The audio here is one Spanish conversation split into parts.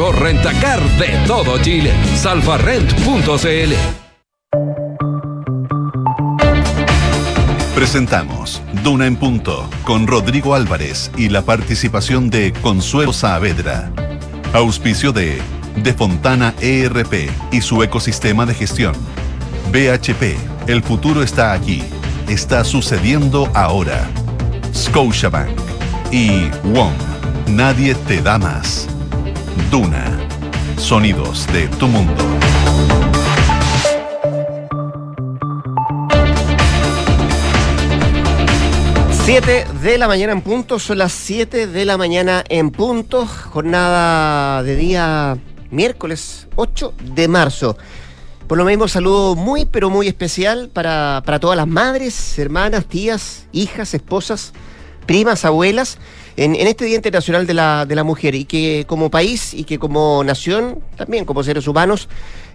mejor de todo Chile. Salfarrent.cl Presentamos Duna en Punto con Rodrigo Álvarez y la participación de Consuelo Saavedra. Auspicio de De Fontana ERP y su ecosistema de gestión. BHP, el futuro está aquí. Está sucediendo ahora. Scotiabank y WOM. Nadie te da más. Duna. Sonidos de tu mundo. 7 de la mañana en punto, son las 7 de la mañana en punto, jornada de día miércoles 8 de marzo. Por lo mismo, saludo muy, pero muy especial para, para todas las madres, hermanas, tías, hijas, esposas, primas, abuelas, en, en, este Día Internacional de la, de la Mujer y que como país y que como nación, también como seres humanos,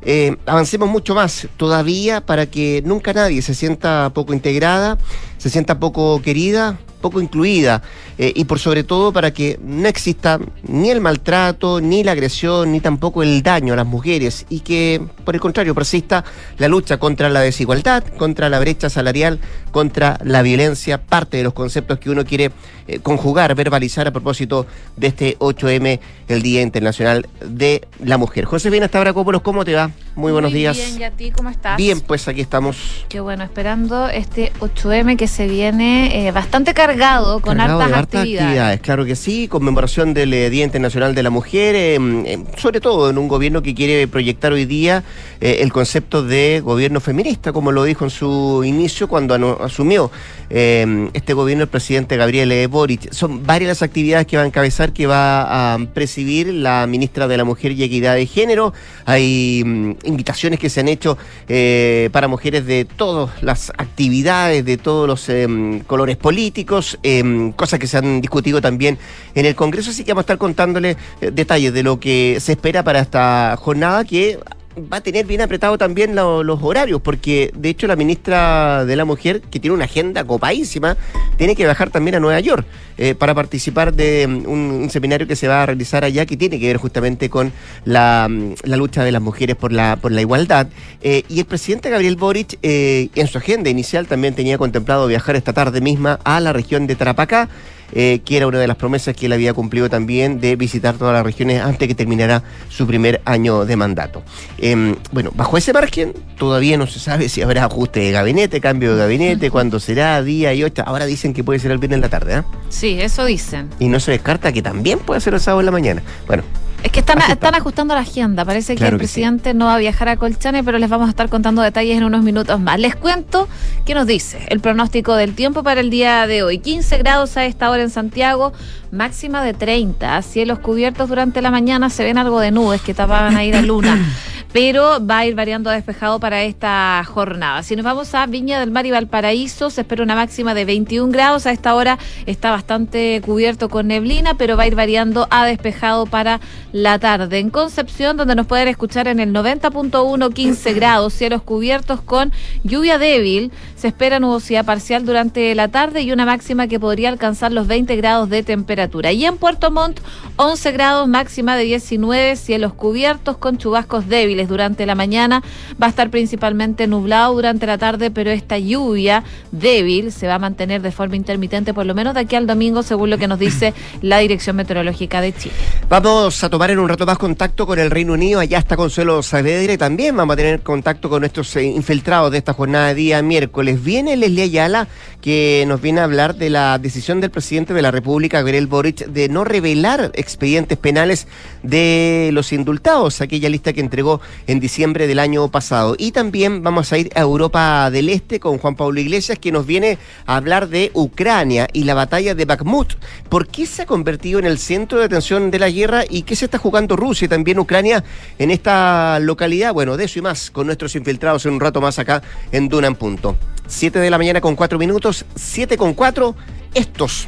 eh, avancemos mucho más todavía para que nunca nadie se sienta poco integrada, se sienta poco querida, poco incluida eh, y por sobre todo para que no exista ni el maltrato, ni la agresión, ni tampoco el daño a las mujeres y que por el contrario persista la lucha contra la desigualdad, contra la brecha salarial, contra la violencia, parte de los conceptos que uno quiere eh, conjugar, verbalizar a propósito de este 8M, el Día Internacional de la Mujer. Josefina Stavrakopoulos, ¿cómo te va? Muy buenos Muy días. Bien, ¿y a ti cómo estás? Bien, pues aquí estamos. Qué bueno, esperando este 8M que se viene eh, bastante cargado, con Cargado hartas de hartas actividades. Claro que sí, conmemoración del eh, Día Internacional de la Mujer, eh, eh, sobre todo en un gobierno que quiere proyectar hoy día eh, el concepto de gobierno feminista, como lo dijo en su inicio cuando asumió eh, este gobierno el presidente Gabriel Boric. Son varias las actividades que va a encabezar, que va a presidir la ministra de la Mujer y Equidad de Género. Hay mm, invitaciones que se han hecho eh, para mujeres de todas las actividades, de todos los em, colores políticos, em, cosas que se han discutido también en el Congreso, así que vamos a estar contándole eh, detalles de lo que se espera para esta jornada que va a tener bien apretado también lo- los horarios, porque de hecho la ministra de la Mujer, que tiene una agenda copadísima, tiene que viajar también a Nueva York eh, para participar de mm, un, un seminario que se va a realizar allá, que tiene que ver justamente con la, mm, la lucha de las mujeres por la, por la igualdad. Eh, y el presidente Gabriel Boric, eh, en su agenda inicial, también tenía contemplado viajar esta tarde misma a la región de Tarapacá eh, que era una de las promesas que él había cumplido también de visitar todas las regiones antes que terminara su primer año de mandato. Eh, bueno, bajo ese margen todavía no se sabe si habrá ajuste de gabinete, cambio de gabinete, cuándo será, día y otra. Ahora dicen que puede ser el viernes en la tarde, ¿ah? Sí, eso dicen. Y no se descarta que también puede ser el sábado en la mañana. Bueno, Es que están, están ajustando la agenda. Parece Claro que el que sí. presidente no va a viajar a Colchane, pero les vamos a estar contando detalles en unos minutos más. Les cuento qué nos dice el pronóstico del tiempo para el día de hoy. 15 grados a esta hora en Santiago, máxima de 30. Cielos cubiertos durante la mañana, se ven algo de nubes que tapaban ahí la luna. Pero va a ir variando a despejado para esta jornada. Si nos vamos a Viña del Mar y Valparaíso, se espera una máxima de 21 grados. A esta hora está bastante cubierto con neblina, pero va a ir variando a despejado para la tarde. En Concepción, donde nos pueden escuchar en el 90.1, 15 grados, cielos cubiertos con lluvia débil. Se espera nubosidad parcial durante la tarde y una máxima que podría alcanzar los 20 grados de temperatura. Y en Puerto Montt, 11 grados, máxima de 19, cielos cubiertos con chubascos débiles durante la mañana. Va a estar principalmente nublado durante la tarde, pero esta lluvia débil se va a mantener de forma intermitente por lo menos de aquí al domingo, según lo que nos dice la Dirección Meteorológica de Chile. Vamos a tomar en un rato más contacto con el Reino Unido. Allá está Consuelo Saavedra y también vamos a tener contacto con nuestros eh, infiltrados de esta jornada de día miércoles. Viene Leslie Ayala, que nos viene a hablar de la decisión del presidente de la República, Gabriel Boric, de no revelar expedientes penales de los indultados, aquella lista que entregó en diciembre del año pasado. Y también vamos a ir a Europa del Este con Juan Pablo Iglesias, que nos viene a hablar de Ucrania y la batalla de Bakhmut. ¿Por qué se ha convertido en el centro de atención de la guerra y qué se está jugando Rusia y también Ucrania en esta localidad? Bueno, de eso y más con nuestros infiltrados en un rato más acá en Duna Punto. 7 de la mañana con 4 minutos, 7 con 4. Estos,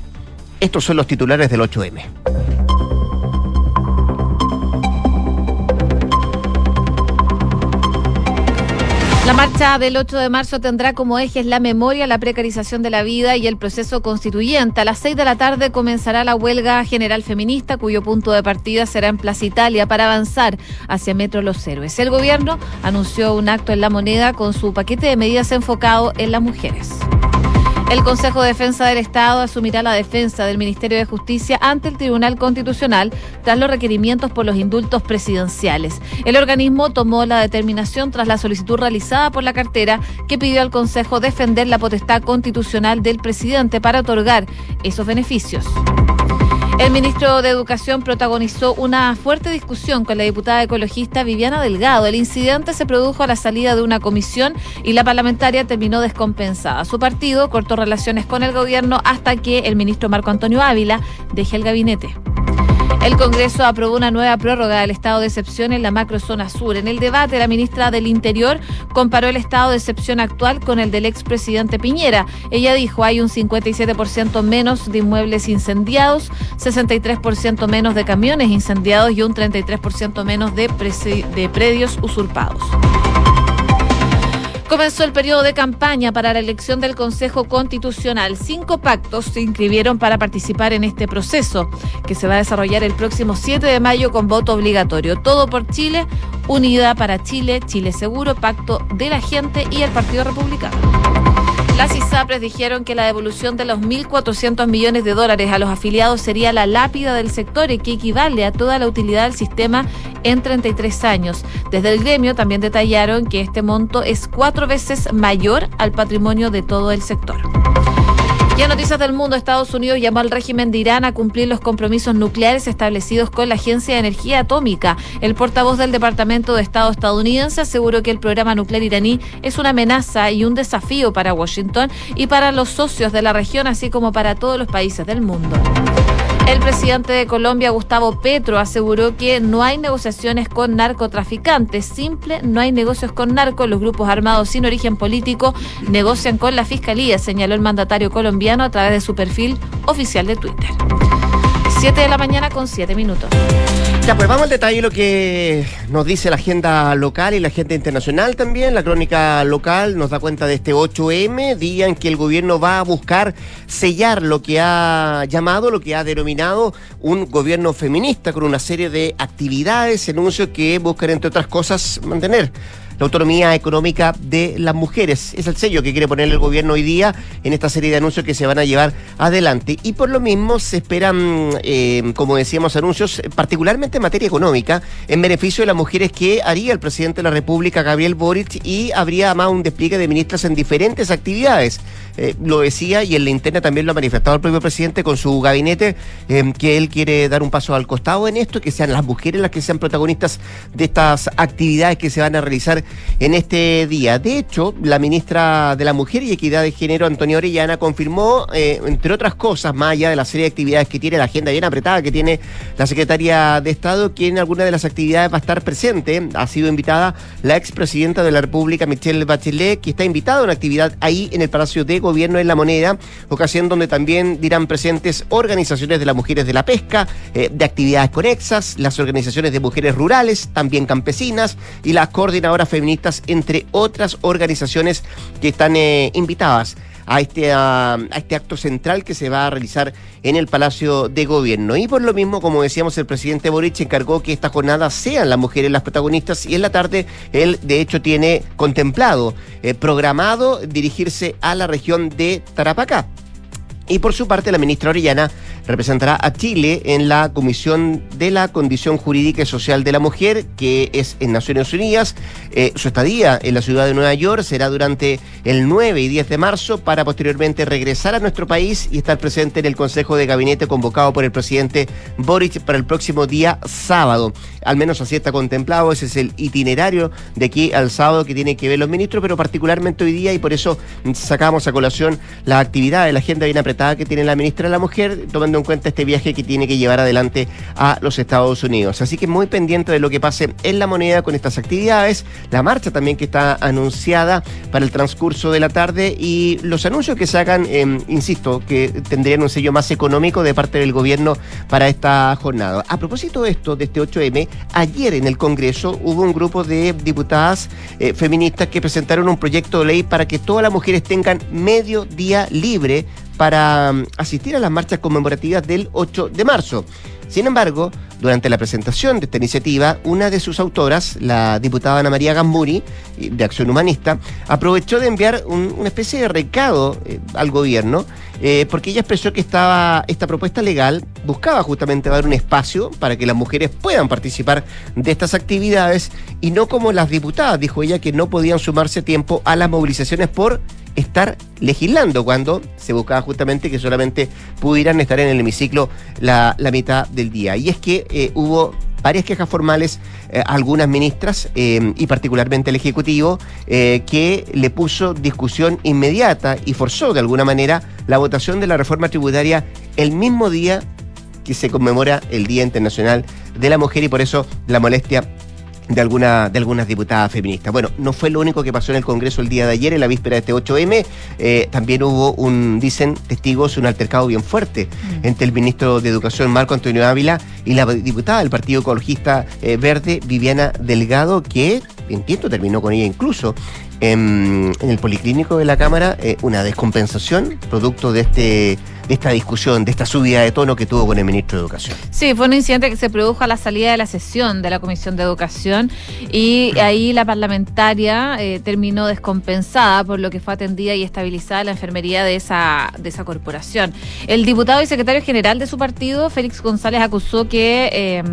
estos son los titulares del 8M. La marcha del 8 de marzo tendrá como ejes la memoria, la precarización de la vida y el proceso constituyente. A las 6 de la tarde comenzará la huelga general feminista, cuyo punto de partida será en Plaza Italia para avanzar hacia Metro Los Héroes. El gobierno anunció un acto en la moneda con su paquete de medidas enfocado en las mujeres. El Consejo de Defensa del Estado asumirá la defensa del Ministerio de Justicia ante el Tribunal Constitucional tras los requerimientos por los indultos presidenciales. El organismo tomó la determinación tras la solicitud realizada por la cartera que pidió al Consejo defender la potestad constitucional del presidente para otorgar esos beneficios. El ministro de Educación protagonizó una fuerte discusión con la diputada ecologista Viviana Delgado. El incidente se produjo a la salida de una comisión y la parlamentaria terminó descompensada. Su partido cortó relaciones con el gobierno hasta que el ministro Marco Antonio Ávila deje el gabinete. El Congreso aprobó una nueva prórroga del estado de excepción en la macrozona sur. En el debate, la ministra del Interior comparó el estado de excepción actual con el del expresidente Piñera. Ella dijo, hay un 57% menos de inmuebles incendiados, 63% menos de camiones incendiados y un 33% menos de, de predios usurpados. Comenzó el periodo de campaña para la elección del Consejo Constitucional. Cinco pactos se inscribieron para participar en este proceso, que se va a desarrollar el próximo 7 de mayo con voto obligatorio. Todo por Chile, Unidad para Chile, Chile Seguro, Pacto de la Gente y el Partido Republicano. Las ISAPRES dijeron que la devolución de los 1.400 millones de dólares a los afiliados sería la lápida del sector y que equivale a toda la utilidad del sistema en 33 años. Desde el gremio también detallaron que este monto es cuatro veces mayor al patrimonio de todo el sector. Y en Noticias del Mundo, Estados Unidos llamó al régimen de Irán a cumplir los compromisos nucleares establecidos con la Agencia de Energía Atómica. El portavoz del Departamento de Estado estadounidense aseguró que el programa nuclear iraní es una amenaza y un desafío para Washington y para los socios de la región, así como para todos los países del mundo. El presidente de Colombia, Gustavo Petro, aseguró que no hay negociaciones con narcotraficantes. Simple, no hay negocios con narcos. Los grupos armados sin origen político negocian con la fiscalía, señaló el mandatario colombiano a través de su perfil oficial de Twitter. 7 de la mañana con 7 minutos. Ya, pues vamos al detalle de lo que nos dice la agenda local y la agenda internacional también. La crónica local nos da cuenta de este 8M, día en que el gobierno va a buscar sellar lo que ha llamado, lo que ha denominado un gobierno feminista con una serie de actividades, anuncios que buscan, entre otras cosas, mantener la autonomía económica de las mujeres. Es el sello que quiere poner el gobierno hoy día en esta serie de anuncios que se van a llevar adelante. Y por lo mismo se esperan, eh, como decíamos, anuncios particularmente en materia económica, en beneficio de las mujeres que haría el presidente de la República, Gabriel Boric, y habría más un despliegue de ministras en diferentes actividades. Eh, lo decía y en la interna también lo ha manifestado el propio presidente con su gabinete, eh, que él quiere dar un paso al costado en esto, que sean las mujeres las que sean protagonistas de estas actividades que se van a realizar en este día. De hecho, la ministra de la Mujer y Equidad de Género, Antonia Orellana, confirmó, eh, entre otras cosas, más allá de la serie de actividades que tiene, la agenda bien apretada que tiene la secretaria de Estado, que en alguna de las actividades va a estar presente. Ha sido invitada la expresidenta de la República, Michelle Bachelet, que está invitada a una actividad ahí en el Palacio de Gobierno en La Moneda, ocasión donde también dirán presentes organizaciones de las mujeres de la pesca, eh, de actividades conexas, las organizaciones de mujeres rurales, también campesinas y las coordinadoras feministas, entre otras organizaciones que están eh, invitadas a este, a, este acto central que se va a realizar en el Palacio de Gobierno. Y por lo mismo, como decíamos, el presidente Boric encargó que esta jornada sean las mujeres las protagonistas y en la tarde él, de hecho, tiene contemplado, eh, programado dirigirse a la región de Tarapacá. Y por su parte, la ministra Orellana representará a Chile en la Comisión de la Condición Jurídica y Social de la Mujer, que es en Naciones Unidas. Eh, su estadía en la ciudad de Nueva York será durante el 9 y 10 de marzo para posteriormente regresar a nuestro país y estar presente en el Consejo de Gabinete convocado por el presidente Boric para el próximo día sábado. Al menos así está contemplado, ese es el itinerario de aquí al sábado que tiene que ver los ministros, pero particularmente hoy día y por eso sacamos a colación la actividad de la agenda bien apretada que tiene la ministra de la Mujer, tomando teniendo en cuenta este viaje que tiene que llevar adelante a los Estados Unidos. Así que muy pendiente de lo que pase en la moneda con estas actividades, la marcha también que está anunciada para el transcurso de la tarde y los anuncios que se hagan, em, insisto, que tendrían un sello más económico de parte del gobierno para esta jornada. A propósito de esto, de este 8M, ayer en el Congreso hubo un grupo de diputadas eh, feministas que presentaron un proyecto de ley para que todas las mujeres tengan medio día libre para mm, asistir a las marchas conmemorativas del 8 de marzo. Sin embargo, durante la presentación de esta iniciativa, una de sus autoras, la diputada Ana María Gamburi, de Acción Humanista, aprovechó de enviar una especie de recado eh, al gobierno, eh, porque ella expresó que estaba, esta propuesta legal buscaba justamente dar un espacio para que las mujeres puedan participar de estas actividades y no como las diputadas, dijo ella, que no podían sumarse tiempo a las movilizaciones por estar legislando cuando se buscaba justamente que solamente pudieran estar en el hemiciclo la, mitad del día. Y es que eh, hubo varias quejas formales a eh, algunas ministras eh, y particularmente el Ejecutivo que le puso discusión inmediata y forzó de alguna manera la votación de la reforma tributaria el mismo día que se conmemora el Día Internacional de la Mujer y por eso la molestia de, alguna, de algunas diputadas feministas. Bueno, no fue lo único que pasó en el Congreso el día de ayer, en la víspera de este 8M. Eh, también hubo un, dicen testigos, un altercado bien fuerte mm. entre el ministro de Educación, Marco Antonio Ávila, y la diputada del Partido Ecologista eh, Verde, Viviana Delgado, que, entiendo, terminó con ella incluso en, el Policlínico de la Cámara, eh, una descompensación producto de este de esta discusión, de esta subida de tono que tuvo con el ministro de Educación. Sí, fue un incidente que se produjo a la salida de la sesión de la Comisión de Educación y ahí la parlamentaria eh, terminó descompensada por lo que fue atendida y estabilizada la enfermería de esa, de esa corporación. El diputado y secretario general de su partido, Félix González, acusó que... Eh,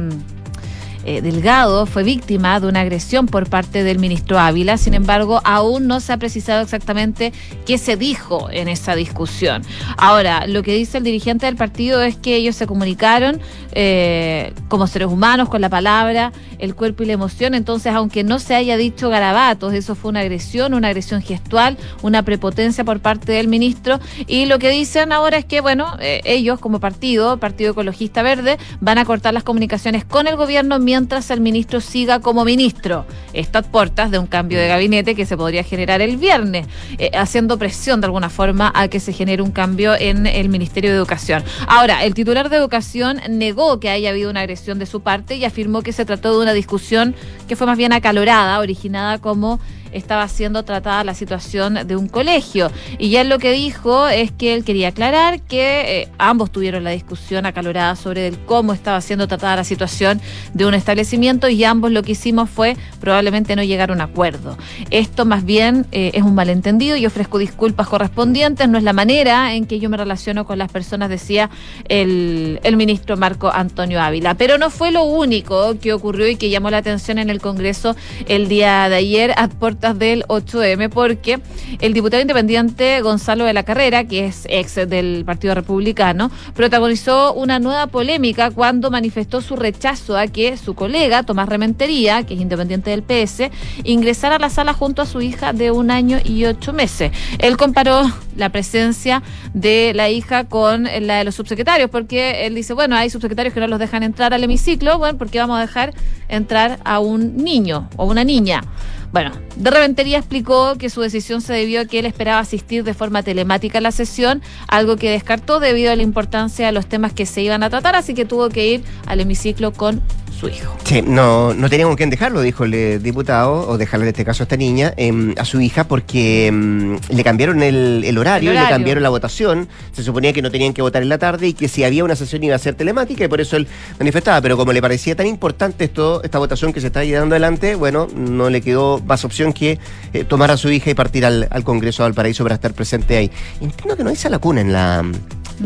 eh, Delgado fue víctima de una agresión por parte del ministro Ávila. Sin embargo, aún no se ha precisado exactamente qué se dijo en esa discusión. Ahora, lo que dice el dirigente del partido es que ellos se comunicaron eh, como seres humanos con la palabra, el cuerpo y la emoción. Entonces, aunque no se haya dicho garabatos, eso fue una agresión, una agresión gestual, una prepotencia por parte del ministro. Y lo que dicen ahora es que, bueno, eh, ellos como partido, Partido Ecologista Verde, van a cortar las comunicaciones con el gobierno mientras el ministro siga como ministro. Estas puertas de un cambio de gabinete que se podría generar el viernes, eh, haciendo presión de alguna forma a que se genere un cambio en el Ministerio de Educación. Ahora, el titular de Educación negó que haya habido una agresión de su parte y afirmó que se trató de una discusión que fue más bien acalorada, originada como estaba siendo tratada la situación de un colegio. Y ya lo que dijo es que él quería aclarar que eh, ambos tuvieron la discusión acalorada sobre cómo estaba siendo tratada la situación de un establecimiento y ambos lo que hicimos fue probablemente no llegar a un acuerdo. Esto más bien eh, es un malentendido y ofrezco disculpas correspondientes, no es la manera en que yo me relaciono con las personas, decía el, ministro Marco Antonio Ávila. Pero no fue lo único que ocurrió y que llamó la atención en el Congreso el día de ayer. Del 8M porque el diputado independiente Gonzalo de la Carrera, que es ex del Partido Republicano, protagonizó una nueva polémica cuando manifestó su rechazo a que su colega Tomás Rementería, que es independiente del PS, ingresara a la sala junto a su hija de un año y ocho meses. Él comparó la presencia de la hija con la de los subsecretarios, porque él dice, bueno, hay subsecretarios que no los dejan entrar al hemiciclo, bueno, porque vamos a dejar entrar a un niño o una niña. Bueno, de Reventería explicó que su decisión se debió a que él esperaba asistir de forma telemática a la sesión, algo que descartó debido a la importancia de los temas que se iban a tratar, así que tuvo que ir al hemiciclo con su hijo. Sí, no, no teníamos que dejarlo, dijo el diputado, o dejarle en este caso a esta niña, em, a su hija, porque em, le cambiaron el, horario, le cambiaron la votación. Se suponía que no tenían que votar en la tarde y que si había una sesión iba a ser telemática y por eso él manifestaba. Pero como le parecía tan importante esto, esta votación que se está llevando adelante, bueno, no le quedó más opción que eh, tomar a su hija y partir al, Congreso de Valparaíso para estar presente ahí. Entiendo que no hay sala cuna en la. No,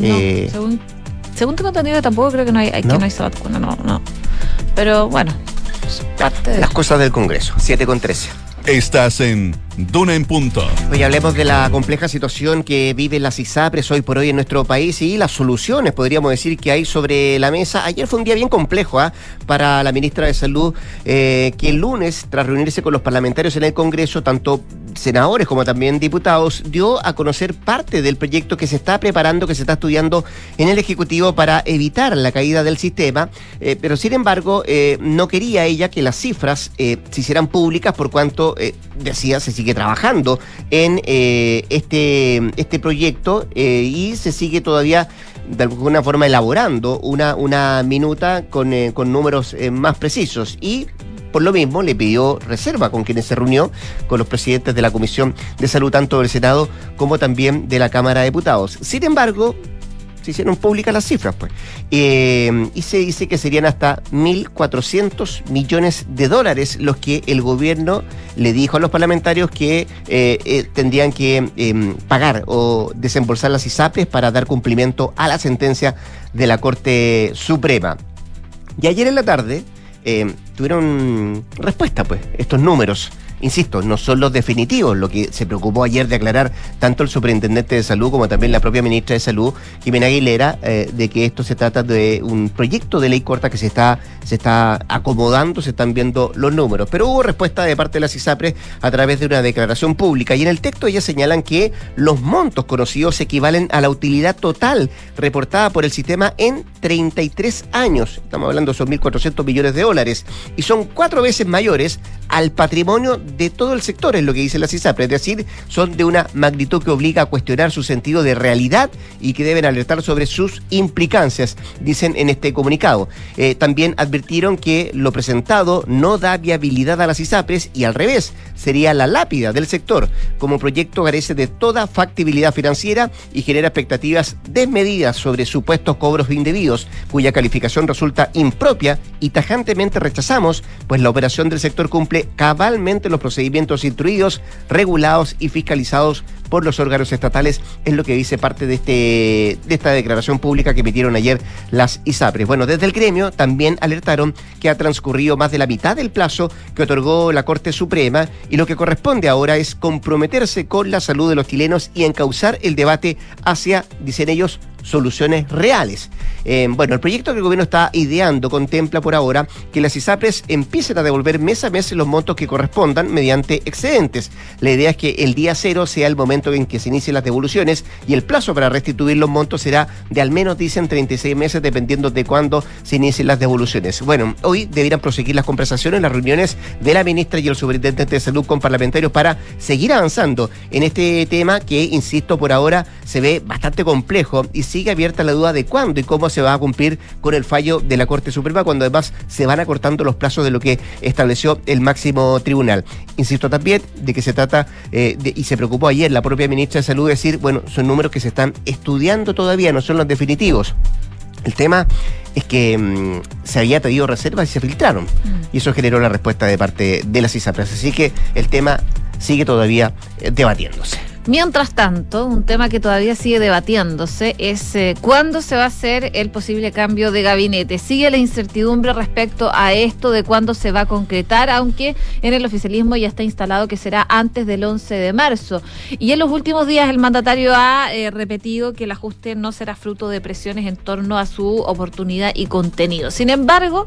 eh, según, según tengo entendido, tampoco creo que no hay, que no hay sala cuna, no, no. Pero bueno, parte de... Las cosas del Congreso, 7 con 13. Estás en Duna en Punto. Hoy hablemos de la compleja situación que viven las ISAPRES hoy por hoy en nuestro país y las soluciones, podríamos decir, que hay sobre la mesa. Ayer fue un día bien complejo ¿ah? para la ministra de Salud, eh, que el lunes, tras reunirse con los parlamentarios en el Congreso, tanto senadores como también diputados, dio a conocer parte del proyecto que se está preparando, que se está estudiando en el Ejecutivo para evitar la caída del sistema, eh, pero sin embargo eh, no quería ella que las cifras se hicieran públicas por cuanto, decía, se sigue trabajando en este, este proyecto y se sigue todavía de alguna forma elaborando una, una minuta con, con números más precisos. Y por lo mismo, le pidió reserva con quienes se reunió con los presidentes de la Comisión de Salud, tanto del Senado como también de la Cámara de Diputados. Sin embargo, se hicieron públicas las cifras, pues. Eh, y se dice que serían hasta 1.400 millones de dólares los que el gobierno le dijo a los parlamentarios que eh, eh, tendrían que em, pagar o desembolsar las ISAPRES para dar cumplimiento a la sentencia de la Corte Suprema. Y ayer en la tarde, eh, tuvieron respuesta, pues, estos números insisto, no son los definitivos, lo que se preocupó ayer de aclarar tanto el superintendente de salud como también la propia ministra de salud, Jimena Aguilera, eh, de que esto se trata de un proyecto de ley corta que se está, se está acomodando, se están viendo los números. Pero hubo respuesta de parte de las ISAPRES a través de una declaración pública y en el texto ellas señalan que los montos conocidos equivalen a la utilidad total reportada por el sistema en 33 años. Estamos hablando de 1.400 millones de dólares y son cuatro veces mayores al patrimonio de todo el sector, es lo que dice la CISAPRE, es decir, son de una magnitud que obliga a cuestionar su sentido de realidad y que deben alertar sobre sus implicancias, dicen en este comunicado. Eh, también advirtieron que lo presentado no da viabilidad a las ISAPRES y al revés, sería la lápida del sector. Como proyecto carece de toda factibilidad financiera y genera expectativas desmedidas sobre supuestos cobros indebidos, cuya calificación resulta impropia y tajantemente rechazamos, pues la operación del sector cumple cabalmente los procedimientos instruidos, regulados y fiscalizados por los órganos estatales, es lo que dice parte de, este, de esta declaración pública que emitieron ayer las ISAPRES. Bueno, desde el gremio también alertaron que ha transcurrido más de la mitad del plazo que otorgó la Corte Suprema y lo que corresponde ahora es comprometerse con la salud de los chilenos y encauzar el debate hacia, dicen ellos, soluciones reales. Eh, bueno, el proyecto que el gobierno está ideando contempla por ahora que las ISAPRES empiecen a devolver mes a mes los montos que correspondan mediante excedentes. La idea es que el día cero sea el momento en que se inicien las devoluciones y el plazo para restituir los montos será de al menos, dicen, 36 meses dependiendo de cuándo se inicien las devoluciones. Bueno, hoy debieran proseguir las conversaciones, las reuniones de la ministra y el superintendente de salud con parlamentarios para seguir avanzando en este tema que, insisto, por ahora se ve bastante complejo y sigue abierta la duda de cuándo y cómo se va a cumplir con el fallo de la Corte Suprema, cuando además se van acortando los plazos de lo que estableció el máximo tribunal. Insisto también de que se trata, eh, y se preocupó ayer la propia ministra de Salud decir, bueno, son números que se están estudiando todavía, no son los definitivos. El tema es que mm, se había pedido reservas y se filtraron. Mm. Y eso generó la respuesta de parte de las ISAPRES. Así que el tema sigue todavía eh, debatiéndose. Mientras tanto, un tema que todavía sigue debatiéndose es eh, cuándo se va a hacer el posible cambio de gabinete. Sigue la incertidumbre respecto a esto de cuándo se va a concretar, aunque en el oficialismo ya está instalado que será antes del 11 de marzo. Y en los últimos días el mandatario ha eh, repetido que el ajuste no será fruto de presiones en torno a su oportunidad y contenido. Sin embargo,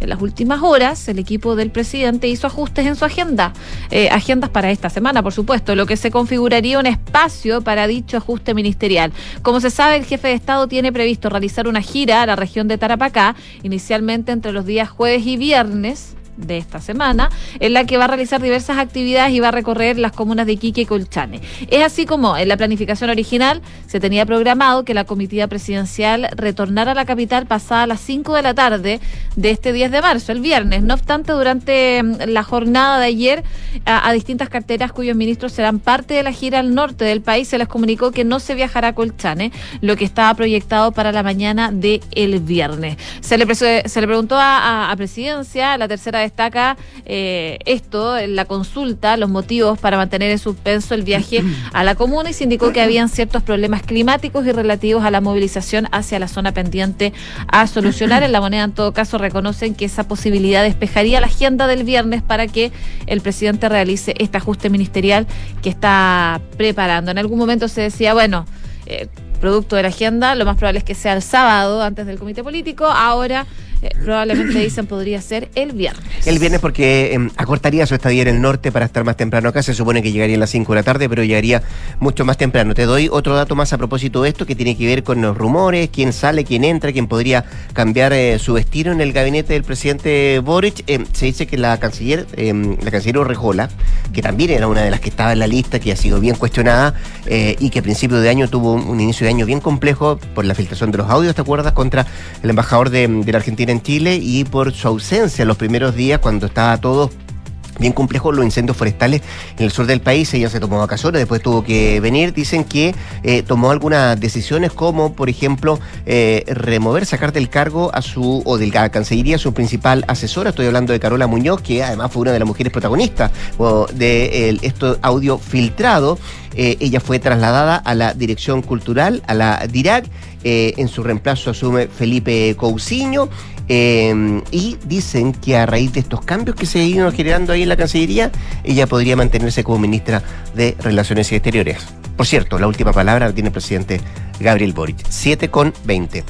en las últimas horas el equipo del presidente hizo ajustes en su agenda, eh, agendas para esta semana, por supuesto, lo que se configuraría un espacio para dicho ajuste ministerial. Como se sabe, el jefe de Estado tiene previsto realizar una gira a la región de Tarapacá, inicialmente entre los días jueves y viernes de esta semana, en la que va a realizar diversas actividades y va a recorrer las comunas de Iquique y Colchane. Es así como en la planificación original se tenía programado que la comitiva presidencial retornara a la capital pasada las 5 de la tarde de este 10 de marzo, el viernes. No obstante, durante mm, la jornada de ayer, a, distintas carteras cuyos ministros serán parte de la gira al norte del país, se les comunicó que no se viajará a Colchane, lo que estaba proyectado para la mañana del el viernes. Se le, se le preguntó a, a, presidencia, la tercera destaca eh, esto, la consulta, los motivos para mantener en suspenso el viaje a la comuna y se indicó que habían ciertos problemas climáticos y relativos a la movilización hacia la zona pendiente a solucionar. En la moneda, en todo caso, reconocen que esa posibilidad despejaría la agenda del viernes para que el presidente realice este ajuste ministerial que está preparando. En algún momento se decía, bueno, eh, producto de la agenda, lo más probable es que sea el sábado antes del comité político. Ahora eh, probablemente dicen podría ser el viernes. El viernes porque em, acortaría su estadía en el norte para estar más temprano acá. Se supone que llegaría a las 5 de la tarde, pero llegaría mucho más temprano. Te doy otro dato más a propósito de esto que tiene que ver con los rumores, quién sale, quién entra, quién podría cambiar eh, su destino en el gabinete del presidente Boric. Em, se dice que la canciller, em, la canciller Orrejola, que también era una de las que estaba en la lista, que ha sido bien cuestionada eh, y que a principio de año tuvo un, inicio de año bien complejo por la filtración de los audios, ¿te acuerdas? Contra el embajador de la Argentina en Chile y por su ausencia en los primeros días cuando estaba todo bien complejo los incendios forestales en el sur del país. Ella se tomó vacaciones, después tuvo que venir. Dicen que eh, tomó algunas decisiones como, por ejemplo, eh, remover, sacar del cargo a su, o de la Cancillería, a su principal asesora. Estoy hablando de Carola Muñoz, que además fue una de las mujeres protagonistas de este audio filtrado. Eh, ella fue trasladada a la Dirección Cultural, a la DIRAC. en su reemplazo asume Felipe Cousiño. Eh, y dicen que a raíz de estos cambios que se ido generando ahí en la Cancillería, ella podría mantenerse como ministra de Relaciones Exteriores. Por cierto, la última palabra la tiene el presidente Gabriel Boric. 7 con 20.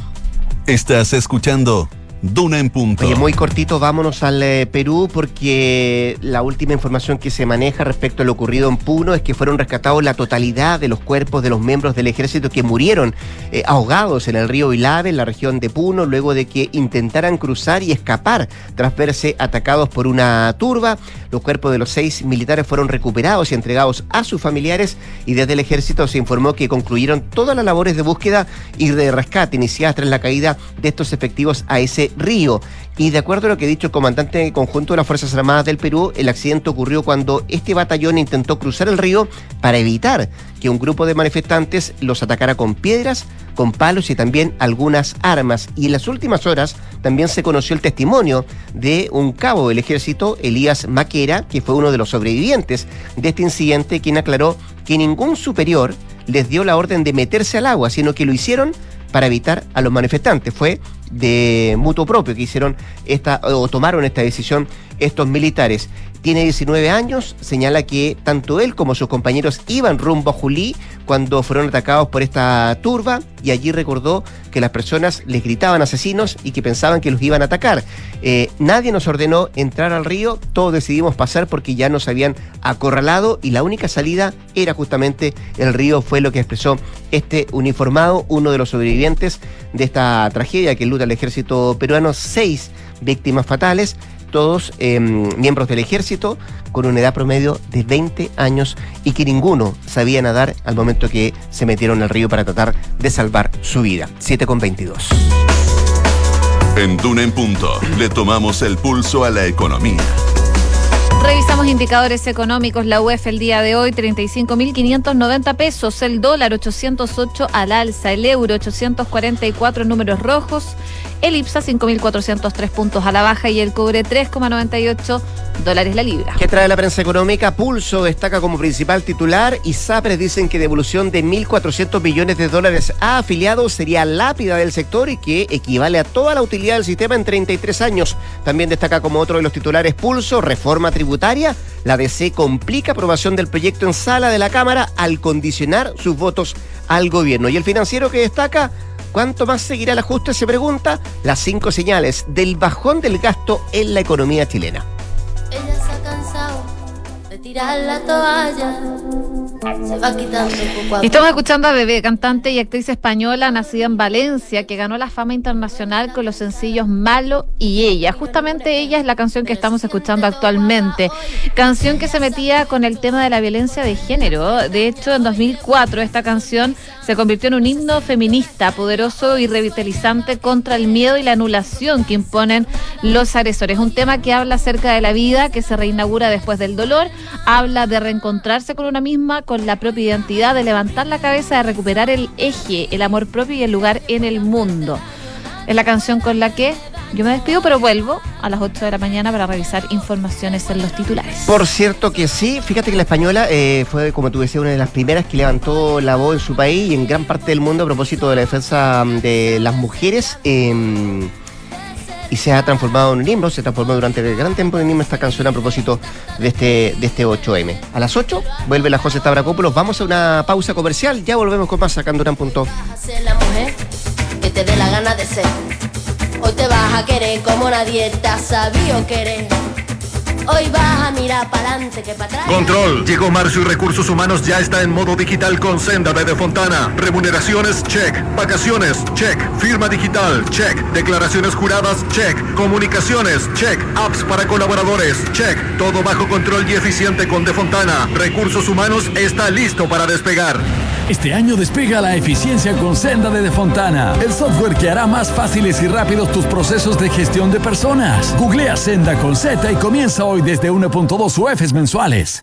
Estás escuchando Duna en punto. Muy cortito, vámonos al eh, Perú porque la última información que se maneja respecto a lo ocurrido en Puno es que fueron rescatados la totalidad de los cuerpos de los miembros del ejército que murieron eh, ahogados en el río Ilave, en la región de Puno, luego de que intentaran cruzar y escapar tras verse atacados por una turba. Los cuerpos de los seis militares fueron recuperados y entregados a sus familiares y desde el ejército se informó que concluyeron todas las labores de búsqueda y de rescate iniciadas tras la caída de estos efectivos a ese río. Y de acuerdo a lo que ha dicho el comandante conjunto de las Fuerzas Armadas del Perú, el accidente ocurrió cuando este batallón intentó cruzar el río para evitar que un grupo de manifestantes los atacara con piedras, con palos y también algunas armas. Y en las últimas horas también se conoció el testimonio de un cabo del ejército, Elías Maquera, que fue uno de los sobrevivientes de este incidente, quien aclaró que ningún superior les dio la orden de meterse al agua, sino que lo hicieron para evitar a los manifestantes. Fue de mutuo propio que hicieron esta o tomaron esta decisión estos militares. Tiene 19 años, señala que tanto él como sus compañeros iban rumbo a Julí cuando fueron atacados por esta turba y allí recordó que las personas les gritaban asesinos y que pensaban que los iban a atacar. Eh, nadie nos ordenó entrar al río, todos decidimos pasar porque ya nos habían acorralado y la única salida era justamente el río, fue lo que expresó este uniformado, uno de los sobrevivientes de esta tragedia que luta el ejército peruano, seis víctimas fatales todos em, miembros del ejército con una edad promedio de 20 años y que ninguno sabía nadar al momento que se metieron al río para tratar de salvar su vida. 7 con 22. En Duna en Punto le tomamos el pulso a la economía. Revisamos indicadores económicos. La UEF el día de hoy, 35.590 pesos. El dólar, 808 al alza. El euro, 844 números rojos. El IPSA, 5.403 puntos a la baja. Y el cobre, 3,98 dólares la libra. ¿Qué trae la prensa económica? Pulso destaca como principal titular y SAPRES dicen que devolución de 1.400 millones de dólares a afiliados sería lápida del sector y que equivale a toda la utilidad del sistema en 33 años. También destaca como otro de los titulares Pulso, reforma tributaria la DC complica aprobación del proyecto en sala de la Cámara al condicionar sus votos al gobierno. Y el financiero que destaca, ¿cuánto más seguirá el ajuste? Se pregunta las cinco señales del bajón del gasto en la economía chilena. Ella se ha cansado de tirar la toalla Estamos escuchando a Bebé, cantante y actriz española nacida en Valencia, que ganó la fama internacional con los sencillos Malo y Ella. Justamente ella es la canción que estamos escuchando actualmente. Canción que se metía con el tema de la violencia de género. De hecho, en 2004 esta canción se convirtió en un himno feminista poderoso y revitalizante contra el miedo y la anulación que imponen los agresores. Un tema que habla acerca de la vida, que se reinaugura después del dolor, habla de reencontrarse con una misma, con la propia identidad, de levantar la cabeza, de recuperar el eje, el amor propio y el lugar en el mundo. Es la canción con la que yo me despido, pero vuelvo a las 8 de la mañana para revisar informaciones en los titulares. Por cierto que sí, fíjate que la española eh, fue, como tú decías, una de las primeras que levantó la voz en su país y en gran parte del mundo a propósito de la defensa mm, de las mujeres. Em, y se ha transformado en un himno, se transformó durante el gran tiempo en un himno esta canción a propósito de este, de este 8M. A las 8 vuelve la José Tabracópolos, vamos a una pausa comercial, ya volvemos con más sacando un punto. Hoy vas a mirar para adelante que para atrás. Control. Llegó Marcio y Recursos Humanos ya está en modo digital con Senda de De Fontana. Remuneraciones, check. Vacaciones, check. Firma digital, check. Declaraciones juradas, check. Comunicaciones, check. Apps para colaboradores, check. Todo bajo control y eficiente con De Fontana. Recursos Humanos está listo para despegar. Este año despega la eficiencia con Senda de De Fontana, el software que hará más fáciles y rápidos tus procesos de gestión de personas. Googlea Senda con Z y comienza hoy desde 1.2 UFs mensuales.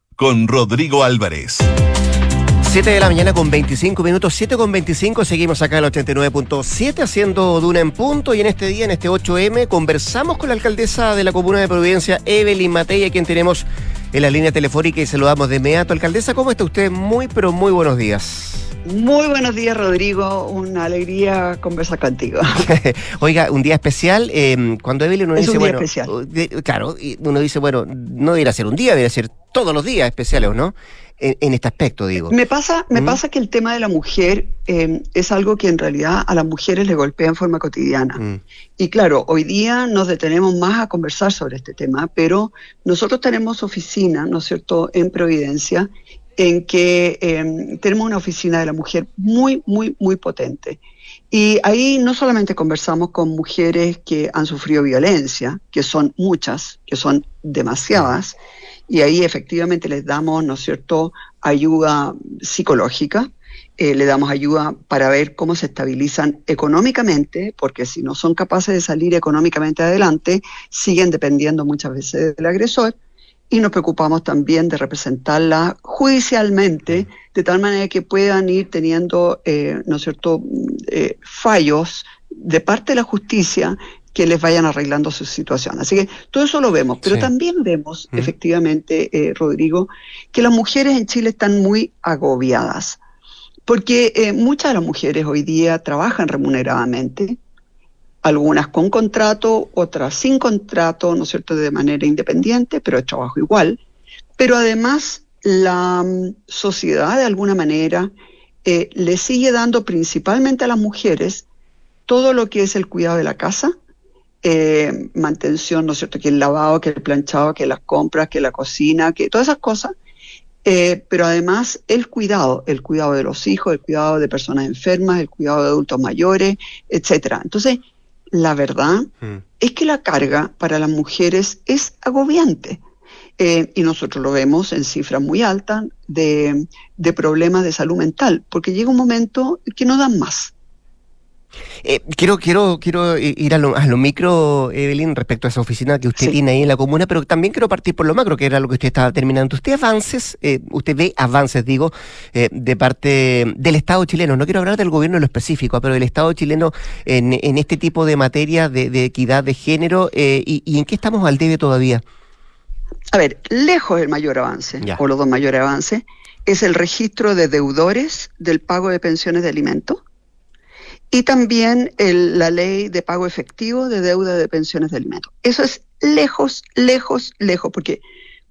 con Rodrigo Álvarez. 7 de la mañana con 25 minutos, 7 con 25, seguimos acá en el 89.7 haciendo Duna en punto y en este día, en este 8M, conversamos con la alcaldesa de la Comuna de Providencia, Evelyn Matei, a quien tenemos en la línea telefónica y saludamos de inmediato. Alcaldesa, ¿cómo está usted? Muy, pero muy buenos días. Muy buenos días, Rodrigo. Una alegría conversar contigo. Oiga, un día especial. eh, cuando Evelyn uno Es dice, un día bueno, especial. de- claro, uno dice, bueno, no debería ser un día, debería ser todos los días especiales, ¿o no? En, en este aspecto, digo. Me pasa, me ¿Mm? pasa que el tema de la mujer eh, es algo que en realidad a las mujeres le golpea en forma cotidiana. Mm. Y claro, hoy día nos detenemos más a conversar sobre este tema, pero nosotros tenemos oficina, ¿no es cierto?, en Providencia, en que eh, tenemos una oficina de la mujer muy, muy, muy potente. Y ahí no solamente conversamos con mujeres que han sufrido violencia, que son muchas, que son demasiadas, y ahí efectivamente les damos, ¿no es cierto?, ayuda psicológica, eh, le damos ayuda para ver cómo se estabilizan económicamente, porque si no son capaces de salir económicamente adelante, siguen dependiendo muchas veces del agresor. Y nos preocupamos también de representarla judicialmente, de tal manera que puedan ir teniendo, eh, ¿no es cierto?, mm, eh, fallos de parte de la justicia que les vayan arreglando su situación. Así que todo eso lo vemos, pero Sí. también vemos, efectivamente, eh, Rodrigo, que las mujeres en Chile están muy agobiadas, porque eh, muchas de las mujeres hoy día trabajan remuneradamente, algunas con contrato, otras sin contrato, ¿no es cierto?, de manera independiente, pero es trabajo igual. Pero además la mm, sociedad, de alguna manera, eh, le sigue dando principalmente a las mujeres todo lo que es el cuidado de la casa, eh, mantención, ¿no es cierto?, que el lavado, que el planchado, que las compras, que la cocina, que todas esas cosas, eh, pero además el cuidado, el cuidado de los hijos, el cuidado de personas enfermas, el cuidado de adultos mayores, etcétera. Entonces, la verdad Mm. es que la carga para las mujeres es agobiante. Eh, y nosotros lo vemos en cifras muy altas de, de problemas de salud mental, porque llega un momento que no dan más. Eh, quiero, quiero, quiero ir a lo, a lo micro, Evelyn, respecto a esa oficina que usted Sí. tiene ahí en la comuna, pero también quiero partir por lo macro, que era lo que usted estaba terminando. ¿Usted avances, eh, usted ve avances, digo, eh, de parte del Estado chileno? No quiero hablar del gobierno en lo específico, pero del Estado chileno en, en este tipo de materia de, de equidad de género eh, y, y en qué estamos al debe todavía. A ver, lejos el mayor avance, Ya. o los dos mayores avances, es el registro de deudores del pago de pensiones de alimentos y también el- la ley de pago efectivo de deuda de pensiones de alimentos. Eso es lejos, lejos, lejos, porque